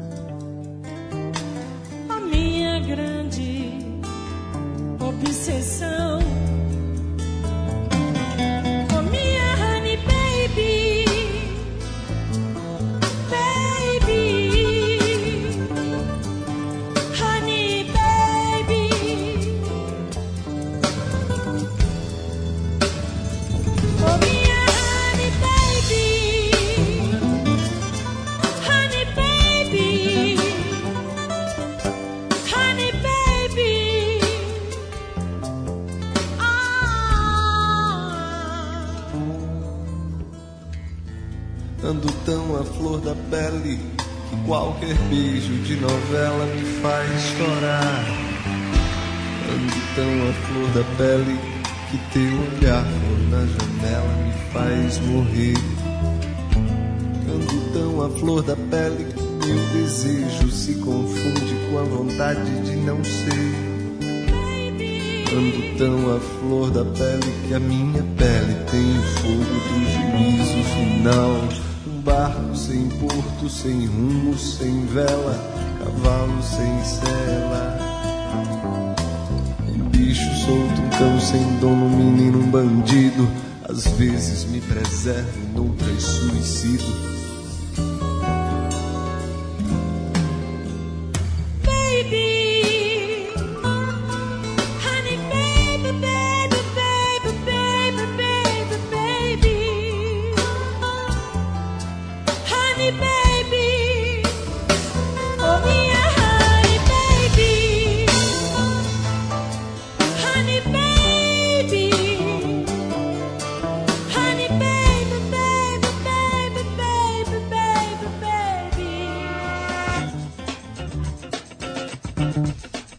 Speaker 9: flor da pele meu desejo se confunde com a vontade de não ser. Ando tão à flor da pele que a minha pele tem o fogo do juízo final. Um barco sem porto, sem rumo, sem vela, cavalo sem sela. Um bicho solto, um cão sem dono, um menino, um bandido. Às vezes me preservo, noutras suicido.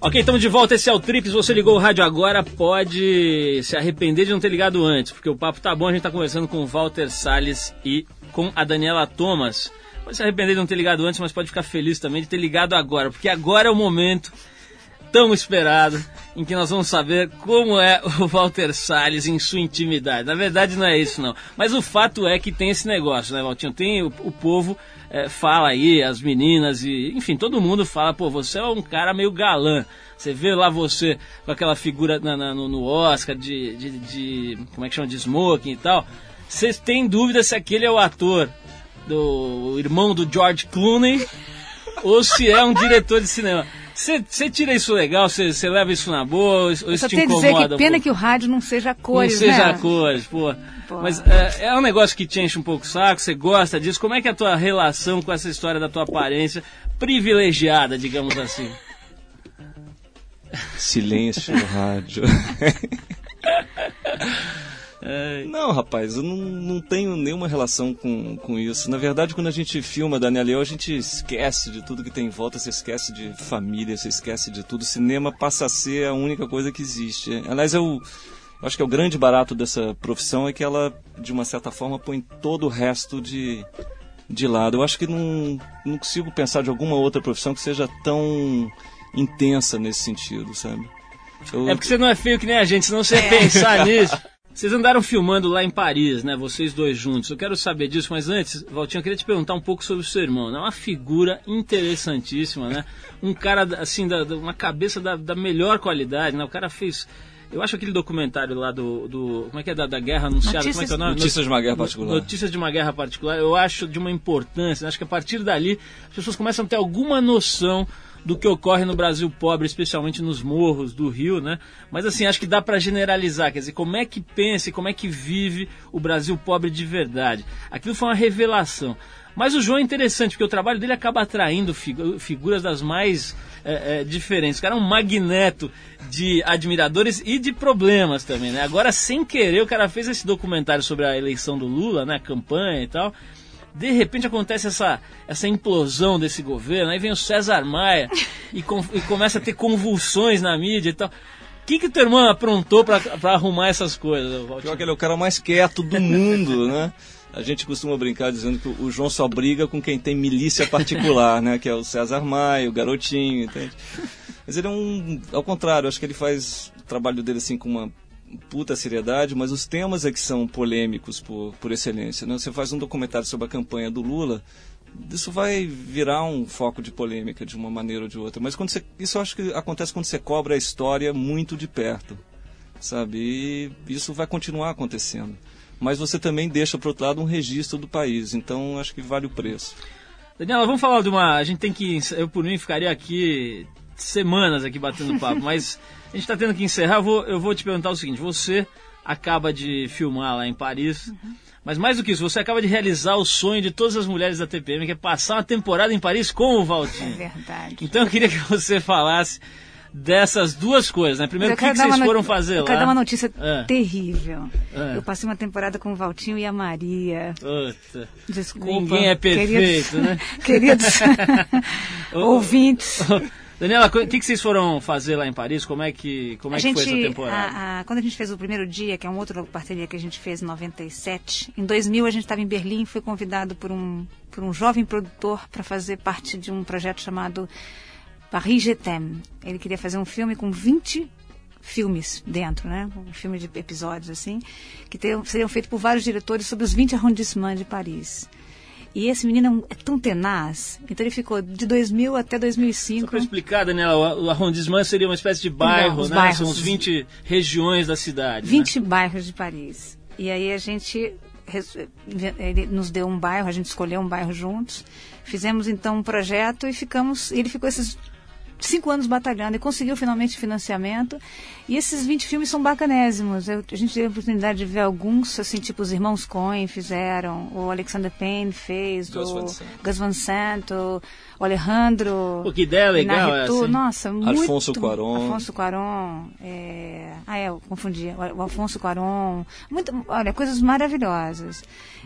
Speaker 4: Ok, estamos de volta. Esse é o Trip. Se você ligou o rádio agora, pode se arrepender de não ter ligado antes, porque o papo tá bom. A gente tá conversando com Walter Salles e com a Daniela Thomas. Pode se arrepender de não ter ligado antes, mas pode ficar feliz também de ter ligado agora, porque agora é o momento tão esperado em que nós vamos saber como é o Walter Salles em sua intimidade. Na verdade, não é isso, não. Mas o fato é que tem esse negócio, né, Valtinho? Tem o, o povo é, fala aí, as meninas e, enfim, todo mundo fala, pô, você é um cara meio galã. Você vê lá você com aquela figura na- na- no, no Oscar de, de, de- como é que chama, de smoking e tal. Vocês têm dúvida se aquele é o ator do o irmão do George Clooney ou se é um diretor de cinema. Você tira isso legal? Você leva isso na boa? Ou isso
Speaker 6: Eu só
Speaker 4: te incomoda?
Speaker 6: dizer que pena
Speaker 4: pouco?
Speaker 6: que o rádio não seja cores,
Speaker 4: não seja
Speaker 6: né?
Speaker 4: cores, pô.
Speaker 6: Pô.
Speaker 4: Mas é, é um negócio que te enche um pouco o saco, você gosta disso. Como é que é a tua relação com essa história da tua aparência privilegiada, digamos assim?
Speaker 5: Silêncio no rádio. Não, rapaz, eu não, não tenho nenhuma relação com, com isso. Na verdade, quando a gente filma Daniel Leão, a gente esquece de tudo que tem em volta, você esquece de família, você esquece de tudo. O cinema passa a ser a única coisa que existe. Aliás, eu, eu acho que é o grande barato dessa profissão é que ela, de uma certa forma, põe todo o resto de, de lado. Eu acho que não, não consigo pensar de alguma outra profissão que seja tão intensa nesse sentido, sabe? Eu-
Speaker 4: É porque você não é feio que nem a gente, senão você ia pensar nisso. Vocês andaram filmando lá em Paris, né? Vocês dois juntos. Eu quero saber disso, mas antes, Valtinho, eu queria te perguntar um pouco sobre o seu irmão. É uma figura interessantíssima, né? Um cara, assim, da, da- uma cabeça da, da melhor qualidade, né? O cara fez. Eu acho aquele documentário lá do. do como é que é? Da, da guerra anunciada. Como é que é o nome?
Speaker 5: Notícias de uma guerra particular.
Speaker 4: Notícias de uma guerra particular. Eu acho de uma importância. Acho que a partir dali as pessoas começam a ter alguma noção do que ocorre no Brasil pobre, especialmente nos morros do Rio, né? Mas assim, acho que dá para generalizar, quer dizer, como é que pensa e como é que vive o Brasil pobre de verdade. Aquilo foi uma revelação. Mas o João é interessante, porque o trabalho dele acaba atraindo figu- figuras das mais é, é, diferentes. O cara é um magneto de admiradores e de problemas também, né? Agora, sem querer, o cara fez esse documentário sobre a eleição do Lula, né? A campanha e tal. De repente acontece essa, essa implosão desse governo, aí vem o César Maia e, com- e começa a ter convulsões na mídia e tal. O que, que teu irmão aprontou pra arrumar essas coisas, Valtinho?
Speaker 5: Pior que ele é o cara mais quieto do mundo, né? A gente costuma brincar dizendo que o João só briga com quem tem milícia particular, né? Que é o César Maia, o garotinho, entende? Mas ele é um. Ao contrário, acho que ele faz o trabalho dele assim com uma puta seriedade, mas os temas é que são polêmicos por, por excelência. Né? Você faz um documentário sobre a campanha do Lula, isso vai virar um foco de polêmica de uma maneira ou de outra. Mas quando você, isso eu acho que acontece quando você cobra a história muito de perto, sabe? E isso vai continuar acontecendo. Mas você também deixa, por outro lado, um registro do país. Então acho que vale o preço.
Speaker 4: Daniela, vamos falar de uma. A gente tem que. Eu, por mim, ficaria aqui semanas aqui batendo papo, mas a gente está tendo que encerrar. Eu vou, eu vou te perguntar o seguinte: você acaba de filmar lá em Paris, mas mais do que isso, você acaba de realizar o sonho de todas as mulheres da TPM, que é passar uma temporada em Paris com o
Speaker 6: É
Speaker 4: Valtinho.
Speaker 6: verdade.
Speaker 4: Então eu queria que você falasse dessas duas coisas, né? Primeiro, o
Speaker 6: Eu
Speaker 4: que, que vocês foram fazer
Speaker 6: eu
Speaker 4: lá?
Speaker 6: quero dar uma notícia
Speaker 4: É.
Speaker 6: terrível.
Speaker 4: É.
Speaker 6: Eu passei uma temporada com o Valtinho e a Maria.
Speaker 4: Puta.
Speaker 6: Desculpa.
Speaker 4: Ninguém é perfeito,
Speaker 6: queridos,
Speaker 4: né?
Speaker 6: Queridos ouvintes.
Speaker 4: Daniela, o que, que vocês foram fazer lá em Paris? Como é que, como é
Speaker 6: a
Speaker 4: que
Speaker 6: gente,
Speaker 4: foi essa temporada?
Speaker 6: a- a- quando a gente fez o primeiro dia, que é um outro parceria que a gente fez em 97, em 2000 a gente estava em Berlim e foi convidado por um, por um jovem produtor para fazer parte de um projeto chamado Paris Je t'aime. Ele queria fazer um filme com 20 filmes dentro, né? Um filme de episódios assim, que teriam, seriam feitos por vários diretores sobre os 20 arrondissements de Paris. E esse menino é é tão tenaz, então ele ficou de 2000 até
Speaker 4: Só
Speaker 6: 2005.
Speaker 4: para explicar, Daniela, o arrondissement seria uma espécie de bairro,
Speaker 6: os
Speaker 4: né?
Speaker 6: bairros.
Speaker 4: São os 20 regiões da cidade.
Speaker 6: 20 bairros de Paris. E aí a gente ele nos deu um bairro, a gente escolheu um bairro juntos. Fizemos então um projeto e ficamos. Ele ficou esses cinco anos batalhando e conseguiu finalmente financiamento. E esses 20 filmes são bacanésimos. Eu- a gente teve a oportunidade de ver alguns, assim, tipo os irmãos Coen fizeram, o Alexander Payne fez,
Speaker 5: Gus
Speaker 6: o
Speaker 5: Van Sant.
Speaker 6: Gus Van Sant, o o Alejandro.
Speaker 4: Pô, que ideia legal essa, hein?
Speaker 6: Nossa, muito.
Speaker 5: Alfonso Cuarón.
Speaker 6: Alfonso Cuarón. é, Ah, é, eu confundi. O o Alfonso Cuarón. Muito, olha, coisas maravilhosas.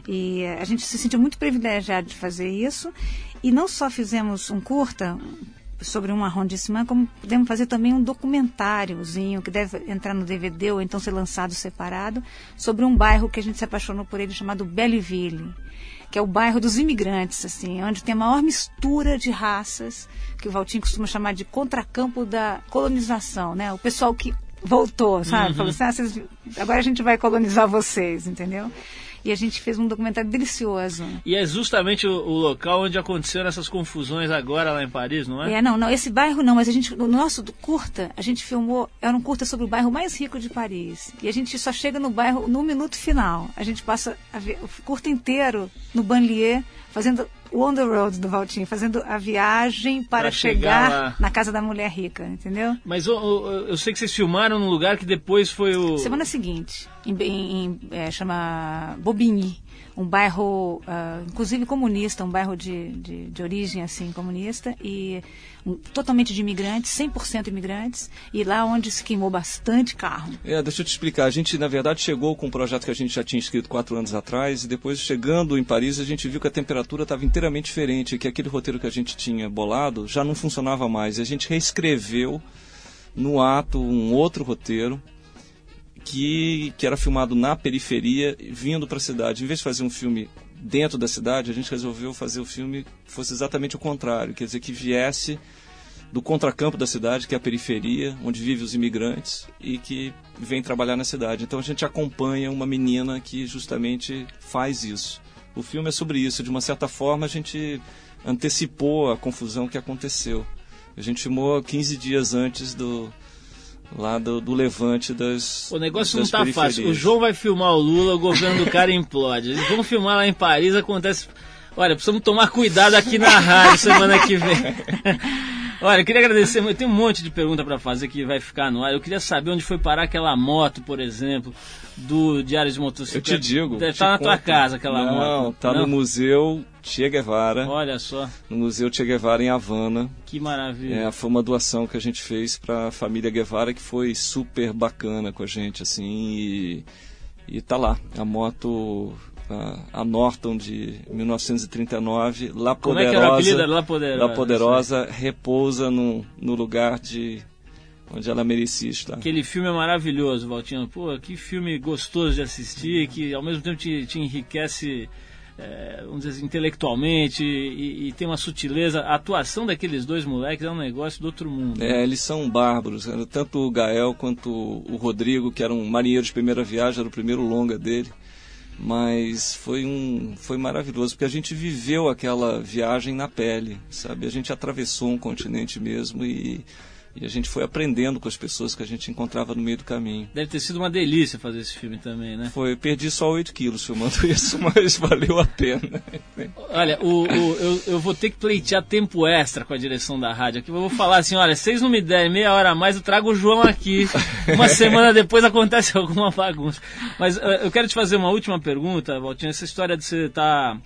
Speaker 6: E a gente se sentiu muito privilegiado de fazer isso. E não só fizemos um curta sobre um arrondissement, como podemos fazer também um documentáriozinho que deve entrar no DVD ou então ser lançado separado sobre um bairro que a gente se apaixonou por ele chamado Belleville que é o bairro dos imigrantes, assim, onde tem a maior mistura de raças, que o Valtinho costuma chamar de contracampo da colonização, né? O pessoal que voltou, sabe? Falou assim, ah, vocês- agora a gente vai colonizar vocês, entendeu? E a gente fez um documentário delicioso.
Speaker 4: E é justamente o, o local onde aconteceram essas confusões agora lá em Paris, não é?
Speaker 6: É, não, não, esse bairro não, mas a gente, no nosso curta, a gente filmou, era um curta sobre o bairro mais rico de Paris. E a gente só chega no bairro no minuto final. A gente passa a ver o curta inteiro no banlieue, fazendo o on the road do Valtinho, fazendo a viagem para
Speaker 4: chegar
Speaker 6: chegar, na casa da mulher rica, entendeu?
Speaker 4: Mas eu sei que vocês filmaram num lugar que depois foi o.
Speaker 6: Semana seguinte, em, em- em, é, chama Bobigny, um bairro, ah, inclusive comunista, um bairro de, de, de origem assim comunista e um- totalmente de imigrantes, 100% imigrantes, e lá onde se queimou bastante carro.
Speaker 5: É, deixa eu te explicar. A gente, na verdade, chegou com um projeto que a gente já tinha escrito quatro anos atrás, e depois, chegando em Paris, a gente viu que a temperatura estava inteiramente diferente, que aquele roteiro que a gente tinha bolado já não funcionava mais. E a gente reescreveu no ato um outro roteiro que, que era filmado na periferia, vindo para a cidade. Em vez de fazer um filme dentro da cidade, a gente resolveu fazer o filme fosse exatamente o contrário, quer dizer, que viesse do contracampo da cidade, que é a periferia, onde vivem os imigrantes e que vem trabalhar na cidade. Então a gente acompanha uma menina que justamente faz isso. O filme é sobre isso. De uma certa forma, a gente antecipou a confusão que aconteceu. A gente filmou 15 dias antes do lá do, do levante das
Speaker 4: O negócio não
Speaker 5: das
Speaker 4: tá fácil. O. João vai filmar o Lula, o governo do cara implode. Vamos filmar lá em Paris, acontece. Olha, precisamos tomar cuidado aqui na rádio semana que vem. Olha, eu queria agradecer, mas tem um monte de pergunta para fazer que vai ficar no ar. Eu queria saber onde foi parar aquela moto, por exemplo, do Diário de
Speaker 5: Eu
Speaker 4: Motocicleta.
Speaker 5: te digo.
Speaker 4: Deve estar na tua
Speaker 5: conto.
Speaker 4: casa aquela
Speaker 5: Não,
Speaker 4: moto.
Speaker 5: tá no Museu Che Guevara.
Speaker 4: Olha só,
Speaker 5: No Museu Che Guevara em Havana.
Speaker 4: que maravilha.
Speaker 5: É, foi uma doação que a gente fez para a família Guevara que foi super bacana com a gente, assim, e, e tá lá. A moto, a, a Norton de 1939, La
Speaker 4: Como é
Speaker 5: Poderosa?
Speaker 4: La Poderosa.
Speaker 5: La Poderosa repousa no, no lugar de onde ela merecia estar.
Speaker 4: Aquele filme é maravilhoso, Valtinho. Pô, que filme gostoso de assistir, que ao mesmo tempo te, te enriquece, é, vamos dizer assim, intelectualmente e, e tem uma sutileza. A atuação daqueles dois moleques é um negócio do outro mundo.
Speaker 5: É, eles são bárbaros. né? Tanto o Gael quanto o Rodrigo, que era um marinheiro de primeira viagem, era o primeiro longa dele. Mas foi um foi maravilhoso, porque a gente viveu aquela viagem na pele, sabe? A gente atravessou um continente mesmo e, e a gente foi aprendendo com as pessoas que a gente encontrava no meio do caminho.
Speaker 4: Deve ter sido uma delícia fazer esse filme também, né?
Speaker 5: Foi, perdi só 8 quilos filmando isso, mas valeu a pena.
Speaker 4: Olha, o, o- eu, eu vou ter que pleitear tempo extra com a direção da rádio aqui. Eu vou falar assim, olha, se vocês não me derem meia hora a mais, eu trago o João aqui. Uma semana depois acontece alguma bagunça. Mas eh, eu quero te fazer uma última pergunta, Valtinho. Essa história de você estar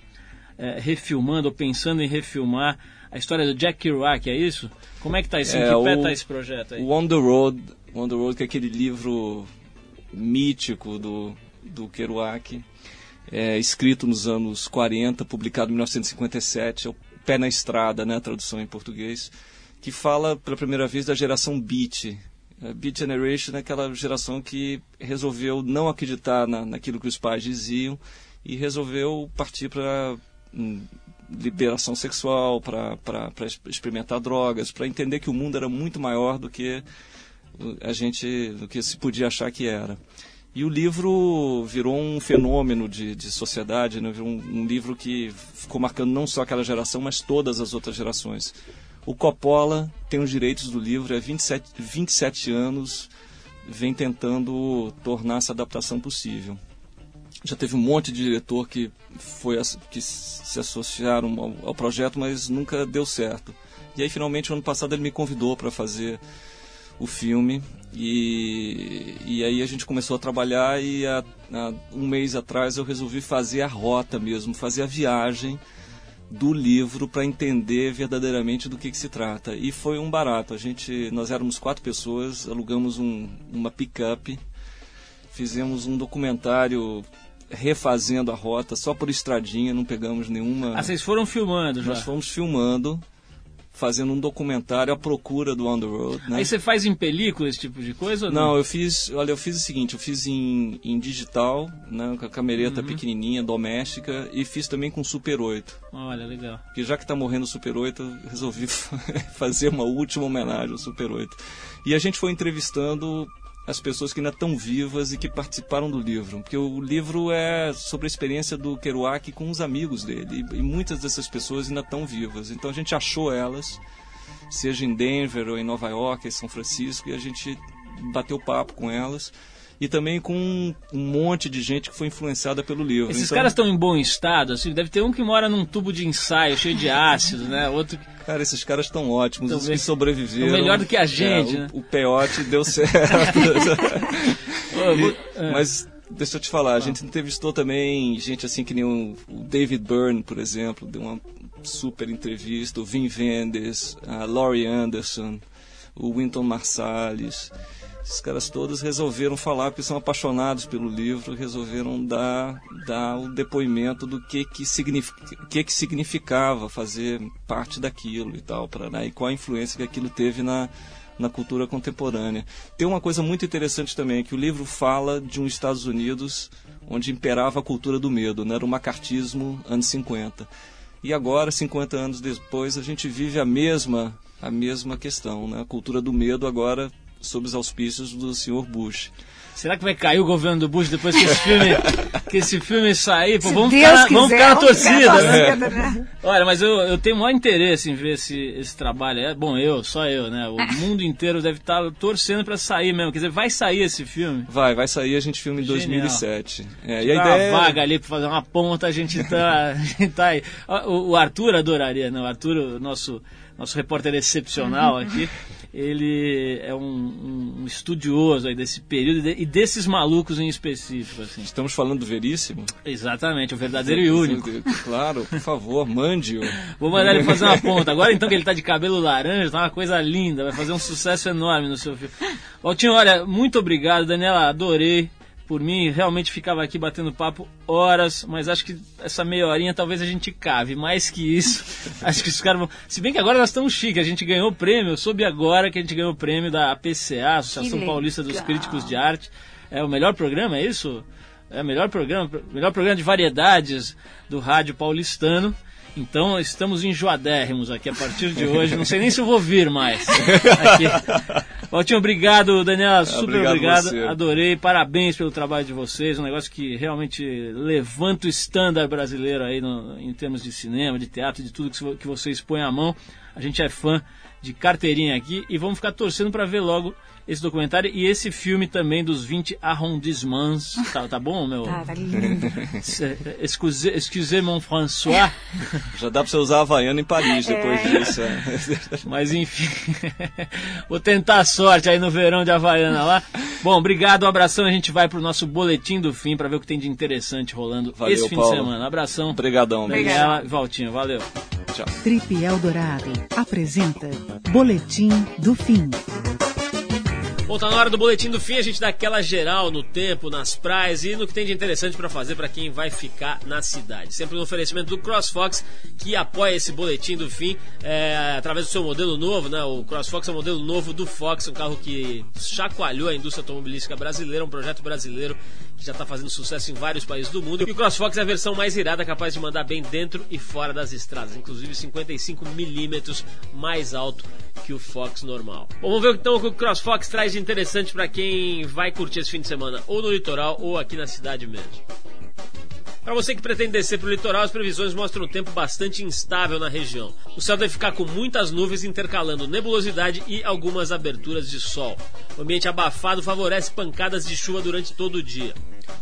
Speaker 4: refilmando ou pensando em refilmar a história do Jack Kerouac, é isso? Como é que tá isso? Em
Speaker 5: É,
Speaker 4: que pé tá esse projeto aí?
Speaker 5: O On the Road, On the Road que é aquele livro mítico do, do Kerouac, é, escrito nos anos 40, publicado em 1957, é o Pé na Estrada, né, a tradução em português, que fala pela primeira vez da geração Beat. A Beat Generation é aquela geração que resolveu não acreditar na, naquilo que os pais diziam e resolveu partir para liberação sexual, para experimentar drogas, para entender que o mundo era muito maior do que a gente, do que se podia achar que era. E o livro virou um fenômeno de, de sociedade, né? um, um livro que ficou marcando não só aquela geração, mas todas as outras gerações. O Coppola tem os direitos do livro há 27, 27 anos, vem tentando tornar essa adaptação possível. Já teve um monte de diretor que, foi, que se associaram ao, ao projeto, mas nunca deu certo. E aí, finalmente, no ano passado, ele me convidou para fazer o filme e, e aí a gente começou a trabalhar e há, um mês atrás eu resolvi fazer a rota mesmo, fazer a viagem do livro para entender verdadeiramente do que, que se trata. E foi um barato. A gente, nós éramos quatro pessoas, alugamos um, uma picape, fizemos um documentário refazendo a rota só por estradinha, não pegamos nenhuma.
Speaker 4: Ah, vocês foram filmando já.
Speaker 5: Nós fomos filmando, fazendo um documentário à procura do On the Road. Né?
Speaker 4: Aí você faz em película esse tipo de coisa? ou
Speaker 5: Não, eu fiz, olha, eu fiz o seguinte, eu fiz em, em digital, né, com a camereta
Speaker 4: Uhum.
Speaker 5: pequenininha, doméstica, e fiz também com Super 8.
Speaker 4: Olha, legal.
Speaker 5: Porque já que tá morrendo o Super 8, eu resolvi fazer uma última homenagem ao Super 8. E a gente foi entrevistando as pessoas que ainda estão vivas e que participaram do livro. Porque o livro é sobre a experiência do Kerouac com os amigos dele. E, muitas dessas pessoas ainda estão vivas. Então a gente achou elas, seja em Denver ou em Nova York, em São Francisco, e a gente bateu papo com elas. E também com um, monte de gente que foi influenciada pelo livro.
Speaker 4: Esses
Speaker 5: Então-
Speaker 4: caras estão em bom estado, assim, deve ter um que mora num tubo de ensaio cheio de ácido, né? Outro que-
Speaker 5: Cara, esses caras estão ótimos,
Speaker 4: Tão
Speaker 5: os que sobreviveram.
Speaker 4: Melhor do que a gente,
Speaker 5: É,
Speaker 4: né?
Speaker 5: o, o peiote deu certo. E- Mas deixa eu te falar, a gente entrevistou também gente assim que nem o, o David Byrne, por exemplo, deu uma super entrevista, o Vin Vendes, a Laurie Anderson, o Winton Marsalis. Esses caras todos resolveram falar, porque são apaixonados pelo livro, resolveram dar, dar o depoimento do que que, significa, que que significava fazer parte daquilo e tal, pra, né, e qual a influência que aquilo teve na, na cultura contemporânea. Tem uma coisa muito interessante também, que o livro fala de um Estados Unidos onde imperava a cultura do medo, né, era o macartismo anos 50. E agora, 50 anos depois, a gente vive a mesma, a mesma questão, né, a cultura do medo agora sob os auspícios do Sr. Bush.
Speaker 4: Será que vai cair o governo do Bush depois que esse filme
Speaker 1: que esse filme sair, pô, vamos,
Speaker 4: Deus
Speaker 1: ficar, vamos
Speaker 4: quiser, vamos ficar
Speaker 1: torcida,
Speaker 4: na
Speaker 1: né?
Speaker 4: torcida, né?
Speaker 1: Olha, mas eu, eu tenho o maior interesse em ver esse, esse trabalho. É, bom, eu, só eu, né? O mundo inteiro deve estar torcendo pra sair mesmo. Quer dizer, vai sair esse filme.
Speaker 5: Vai, vai sair, a gente filma em
Speaker 1: Genial.
Speaker 5: 2007. É, e a ideia é-
Speaker 1: uma vaga ali pra fazer uma ponta, a gente tá, a gente tá aí. O, o Arthur adoraria, né? O Arthur, o nosso, nosso repórter excepcional aqui, ele é um, um- estudioso aí desse período e de- desses malucos em específico, assim.
Speaker 5: Estamos falando do Veríssimo?
Speaker 1: Exatamente, o verdadeiro e único.
Speaker 5: Claro, por favor, mande-o.
Speaker 1: Vou mandar ele fazer uma ponta. Agora então que ele tá de cabelo laranja, tá uma coisa linda, vai fazer um sucesso enorme no seu filme. Valtinho, olha, muito obrigado, Daniela, adorei. Por mim, realmente ficava aqui batendo papo horas, mas acho que essa meia horinha talvez a gente cave. Mais que isso, acho que os caras vão. Se bem que agora nós estamos chiques, a gente ganhou o prêmio, eu soube agora que a gente ganhou o prêmio da APCA, Associação Paulista dos. Críticos de Arte. É o melhor programa, é isso? É o melhor programa, melhor programa de variedades do rádio paulistano. Então estamos enjoadérrimos aqui a partir de hoje. Não sei nem se eu vou vir mais. Valtinho, obrigado, Daniela, super
Speaker 5: Obrigado
Speaker 1: obrigado. Adorei, parabéns pelo trabalho de vocês. Um negócio que realmente levanta o standard brasileiro aí no- em termos de cinema, de teatro, de tudo que, que vocês põem à mão. A gente é fã de carteirinha aqui e vamos ficar torcendo para ver logo esse documentário e esse filme também dos 20 arrondissements. Tá, tá bom, meu?
Speaker 4: Tá, tá lindo.
Speaker 1: Excusez, excusez mon François.
Speaker 5: Já dá pra você usar a Havaiana em Paris depois disso. é.
Speaker 1: Mas enfim, vou tentar a sorte aí no verão de Havaiana lá. Bom, obrigado, um abração. A gente vai pro nosso boletim do fim para ver o que tem de interessante rolando
Speaker 5: Valeu,
Speaker 1: esse fim
Speaker 5: Paulo.
Speaker 1: de semana. Abração.
Speaker 5: Obrigadão, beijo.
Speaker 1: Daniela e Valtinho, valeu.
Speaker 5: Tchau.
Speaker 6: Trip Eldorado apresenta Boletim do Fim.
Speaker 1: Bom, tá na hora do boletim do fim, a gente dá aquela geral no tempo, nas praias e no que tem de interessante para fazer para quem vai ficar na cidade. Sempre no oferecimento do CrossFox, que apoia esse boletim do fim é, através do seu modelo novo, né? O CrossFox é o modelo novo do Fox, um carro que chacoalhou a indústria automobilística brasileira, um projeto brasileiro que já está fazendo sucesso em vários países do mundo. E o CrossFox é a versão mais irada, capaz de mandar bem dentro e fora das estradas, inclusive 55 milímetros mais alto que o Fox normal. Bom, vamos ver então o que o CrossFox traz interessante para quem vai curtir esse fim de semana, ou no litoral ou aqui na cidade mesmo. Para você que pretende descer para o litoral, as previsões mostram um tempo bastante instável na região. O céu deve ficar com muitas nuvens intercalando nebulosidade e algumas aberturas de sol. O ambiente abafado favorece pancadas de chuva durante todo o dia.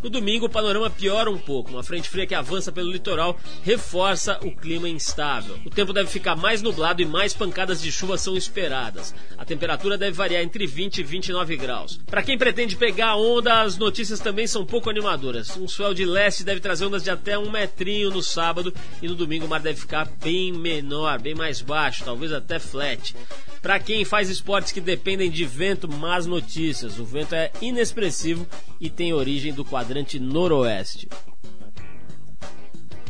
Speaker 1: No domingo, o panorama piora um pouco. Uma frente fria que avança pelo litoral reforça o clima instável. O tempo deve ficar mais nublado e mais pancadas de chuva são esperadas. A temperatura deve variar entre 20 e 29 graus. Para quem pretende pegar a onda, as notícias também são pouco animadoras. Um swell de leste deve trazer ondas de até um metrinho no sábado e no domingo o mar deve ficar bem menor, bem mais baixo, talvez até flat. Para quem faz esportes que dependem de vento, más notícias. O vento é inexpressivo e tem origem do quadrante noroeste.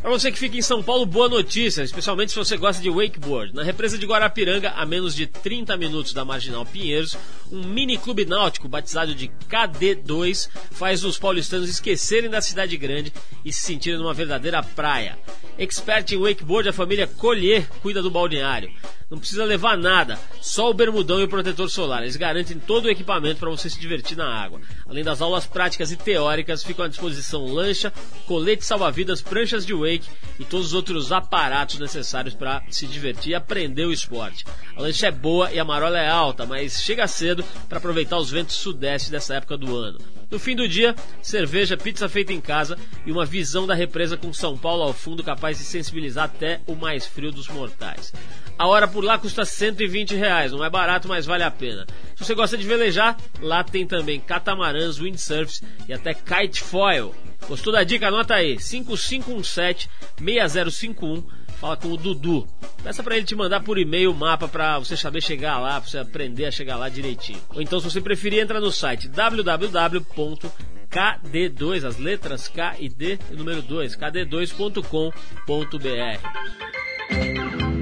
Speaker 1: Para você que fica em São Paulo, boa notícia, especialmente se você gosta de wakeboard. Na represa de Guarapiranga, a menos de 30 minutos da Marginal Pinheiros, um mini clube náutico batizado de KD2 faz os paulistanos esquecerem da cidade grande e se sentirem numa verdadeira praia. Expert em wakeboard, a família Collier cuida do balneário. Não precisa levar nada, só o bermudão e o protetor solar. Eles garantem todo o equipamento para você se divertir na água. Além das aulas práticas e teóricas, ficam à disposição lancha, colete salva-vidas, pranchas de wake e todos os outros aparatos necessários para se divertir e aprender o esporte. A lancha é boa e a marola é alta, mas chega cedo para aproveitar os ventos sudeste dessa época do ano. No fim do dia, cerveja, pizza feita em casa e uma visão da represa com São Paulo ao fundo capaz de sensibilizar até o mais frio dos mortais. A hora por lá custa 120 reais, não é barato, mas vale a pena. Se você gosta de velejar, lá tem também catamarãs, windsurfs e até kite foil. Gostou da dica? Anota aí, 5517-6051, fala com o Dudu. Peça pra ele te mandar por e-mail o mapa pra você saber chegar lá, pra você aprender a chegar lá direitinho. Ou então, se você preferir, entra no site www.kd2, as letras K e D, e número 2, kd2.com.br.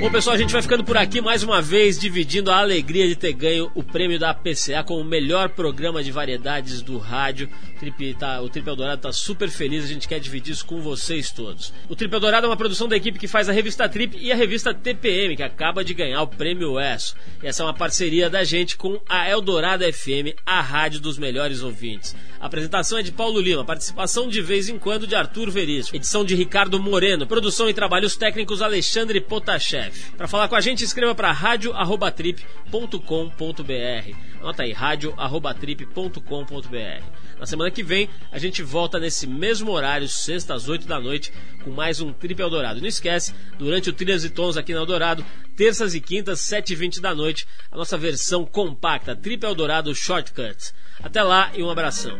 Speaker 1: Bom, pessoal, a gente vai ficando por aqui mais uma vez, dividindo a alegria de ter ganho o prêmio da PCA como o melhor programa de variedades do rádio. Trip, tá, o Trip Eldorado está super feliz, a gente quer dividir isso com vocês todos. O Trip Eldorado é uma produção da equipe que faz a revista Trip e a revista TPM, que acaba de ganhar o prêmio ESSO. E essa é uma parceria da gente com a Eldorado FM, a rádio dos melhores ouvintes. A apresentação é de Paulo Lima, participação de vez em quando de Arthur Veríssimo, edição de Ricardo Moreno, produção e trabalhos técnicos Alexandre Potashev. Para falar com a gente, escreva para radio@trip.com.br. Anota aí, radio@trip.com.br. Na semana que vem, a gente volta nesse mesmo horário, sexta às 8 da noite, com mais um Trip Eldorado. Não esquece, durante o Trilhas e Tons aqui na Eldorado, terças e quintas, 7 e 20 da noite, a nossa versão compacta, Trip Eldorado Shortcuts. Até lá e um abração.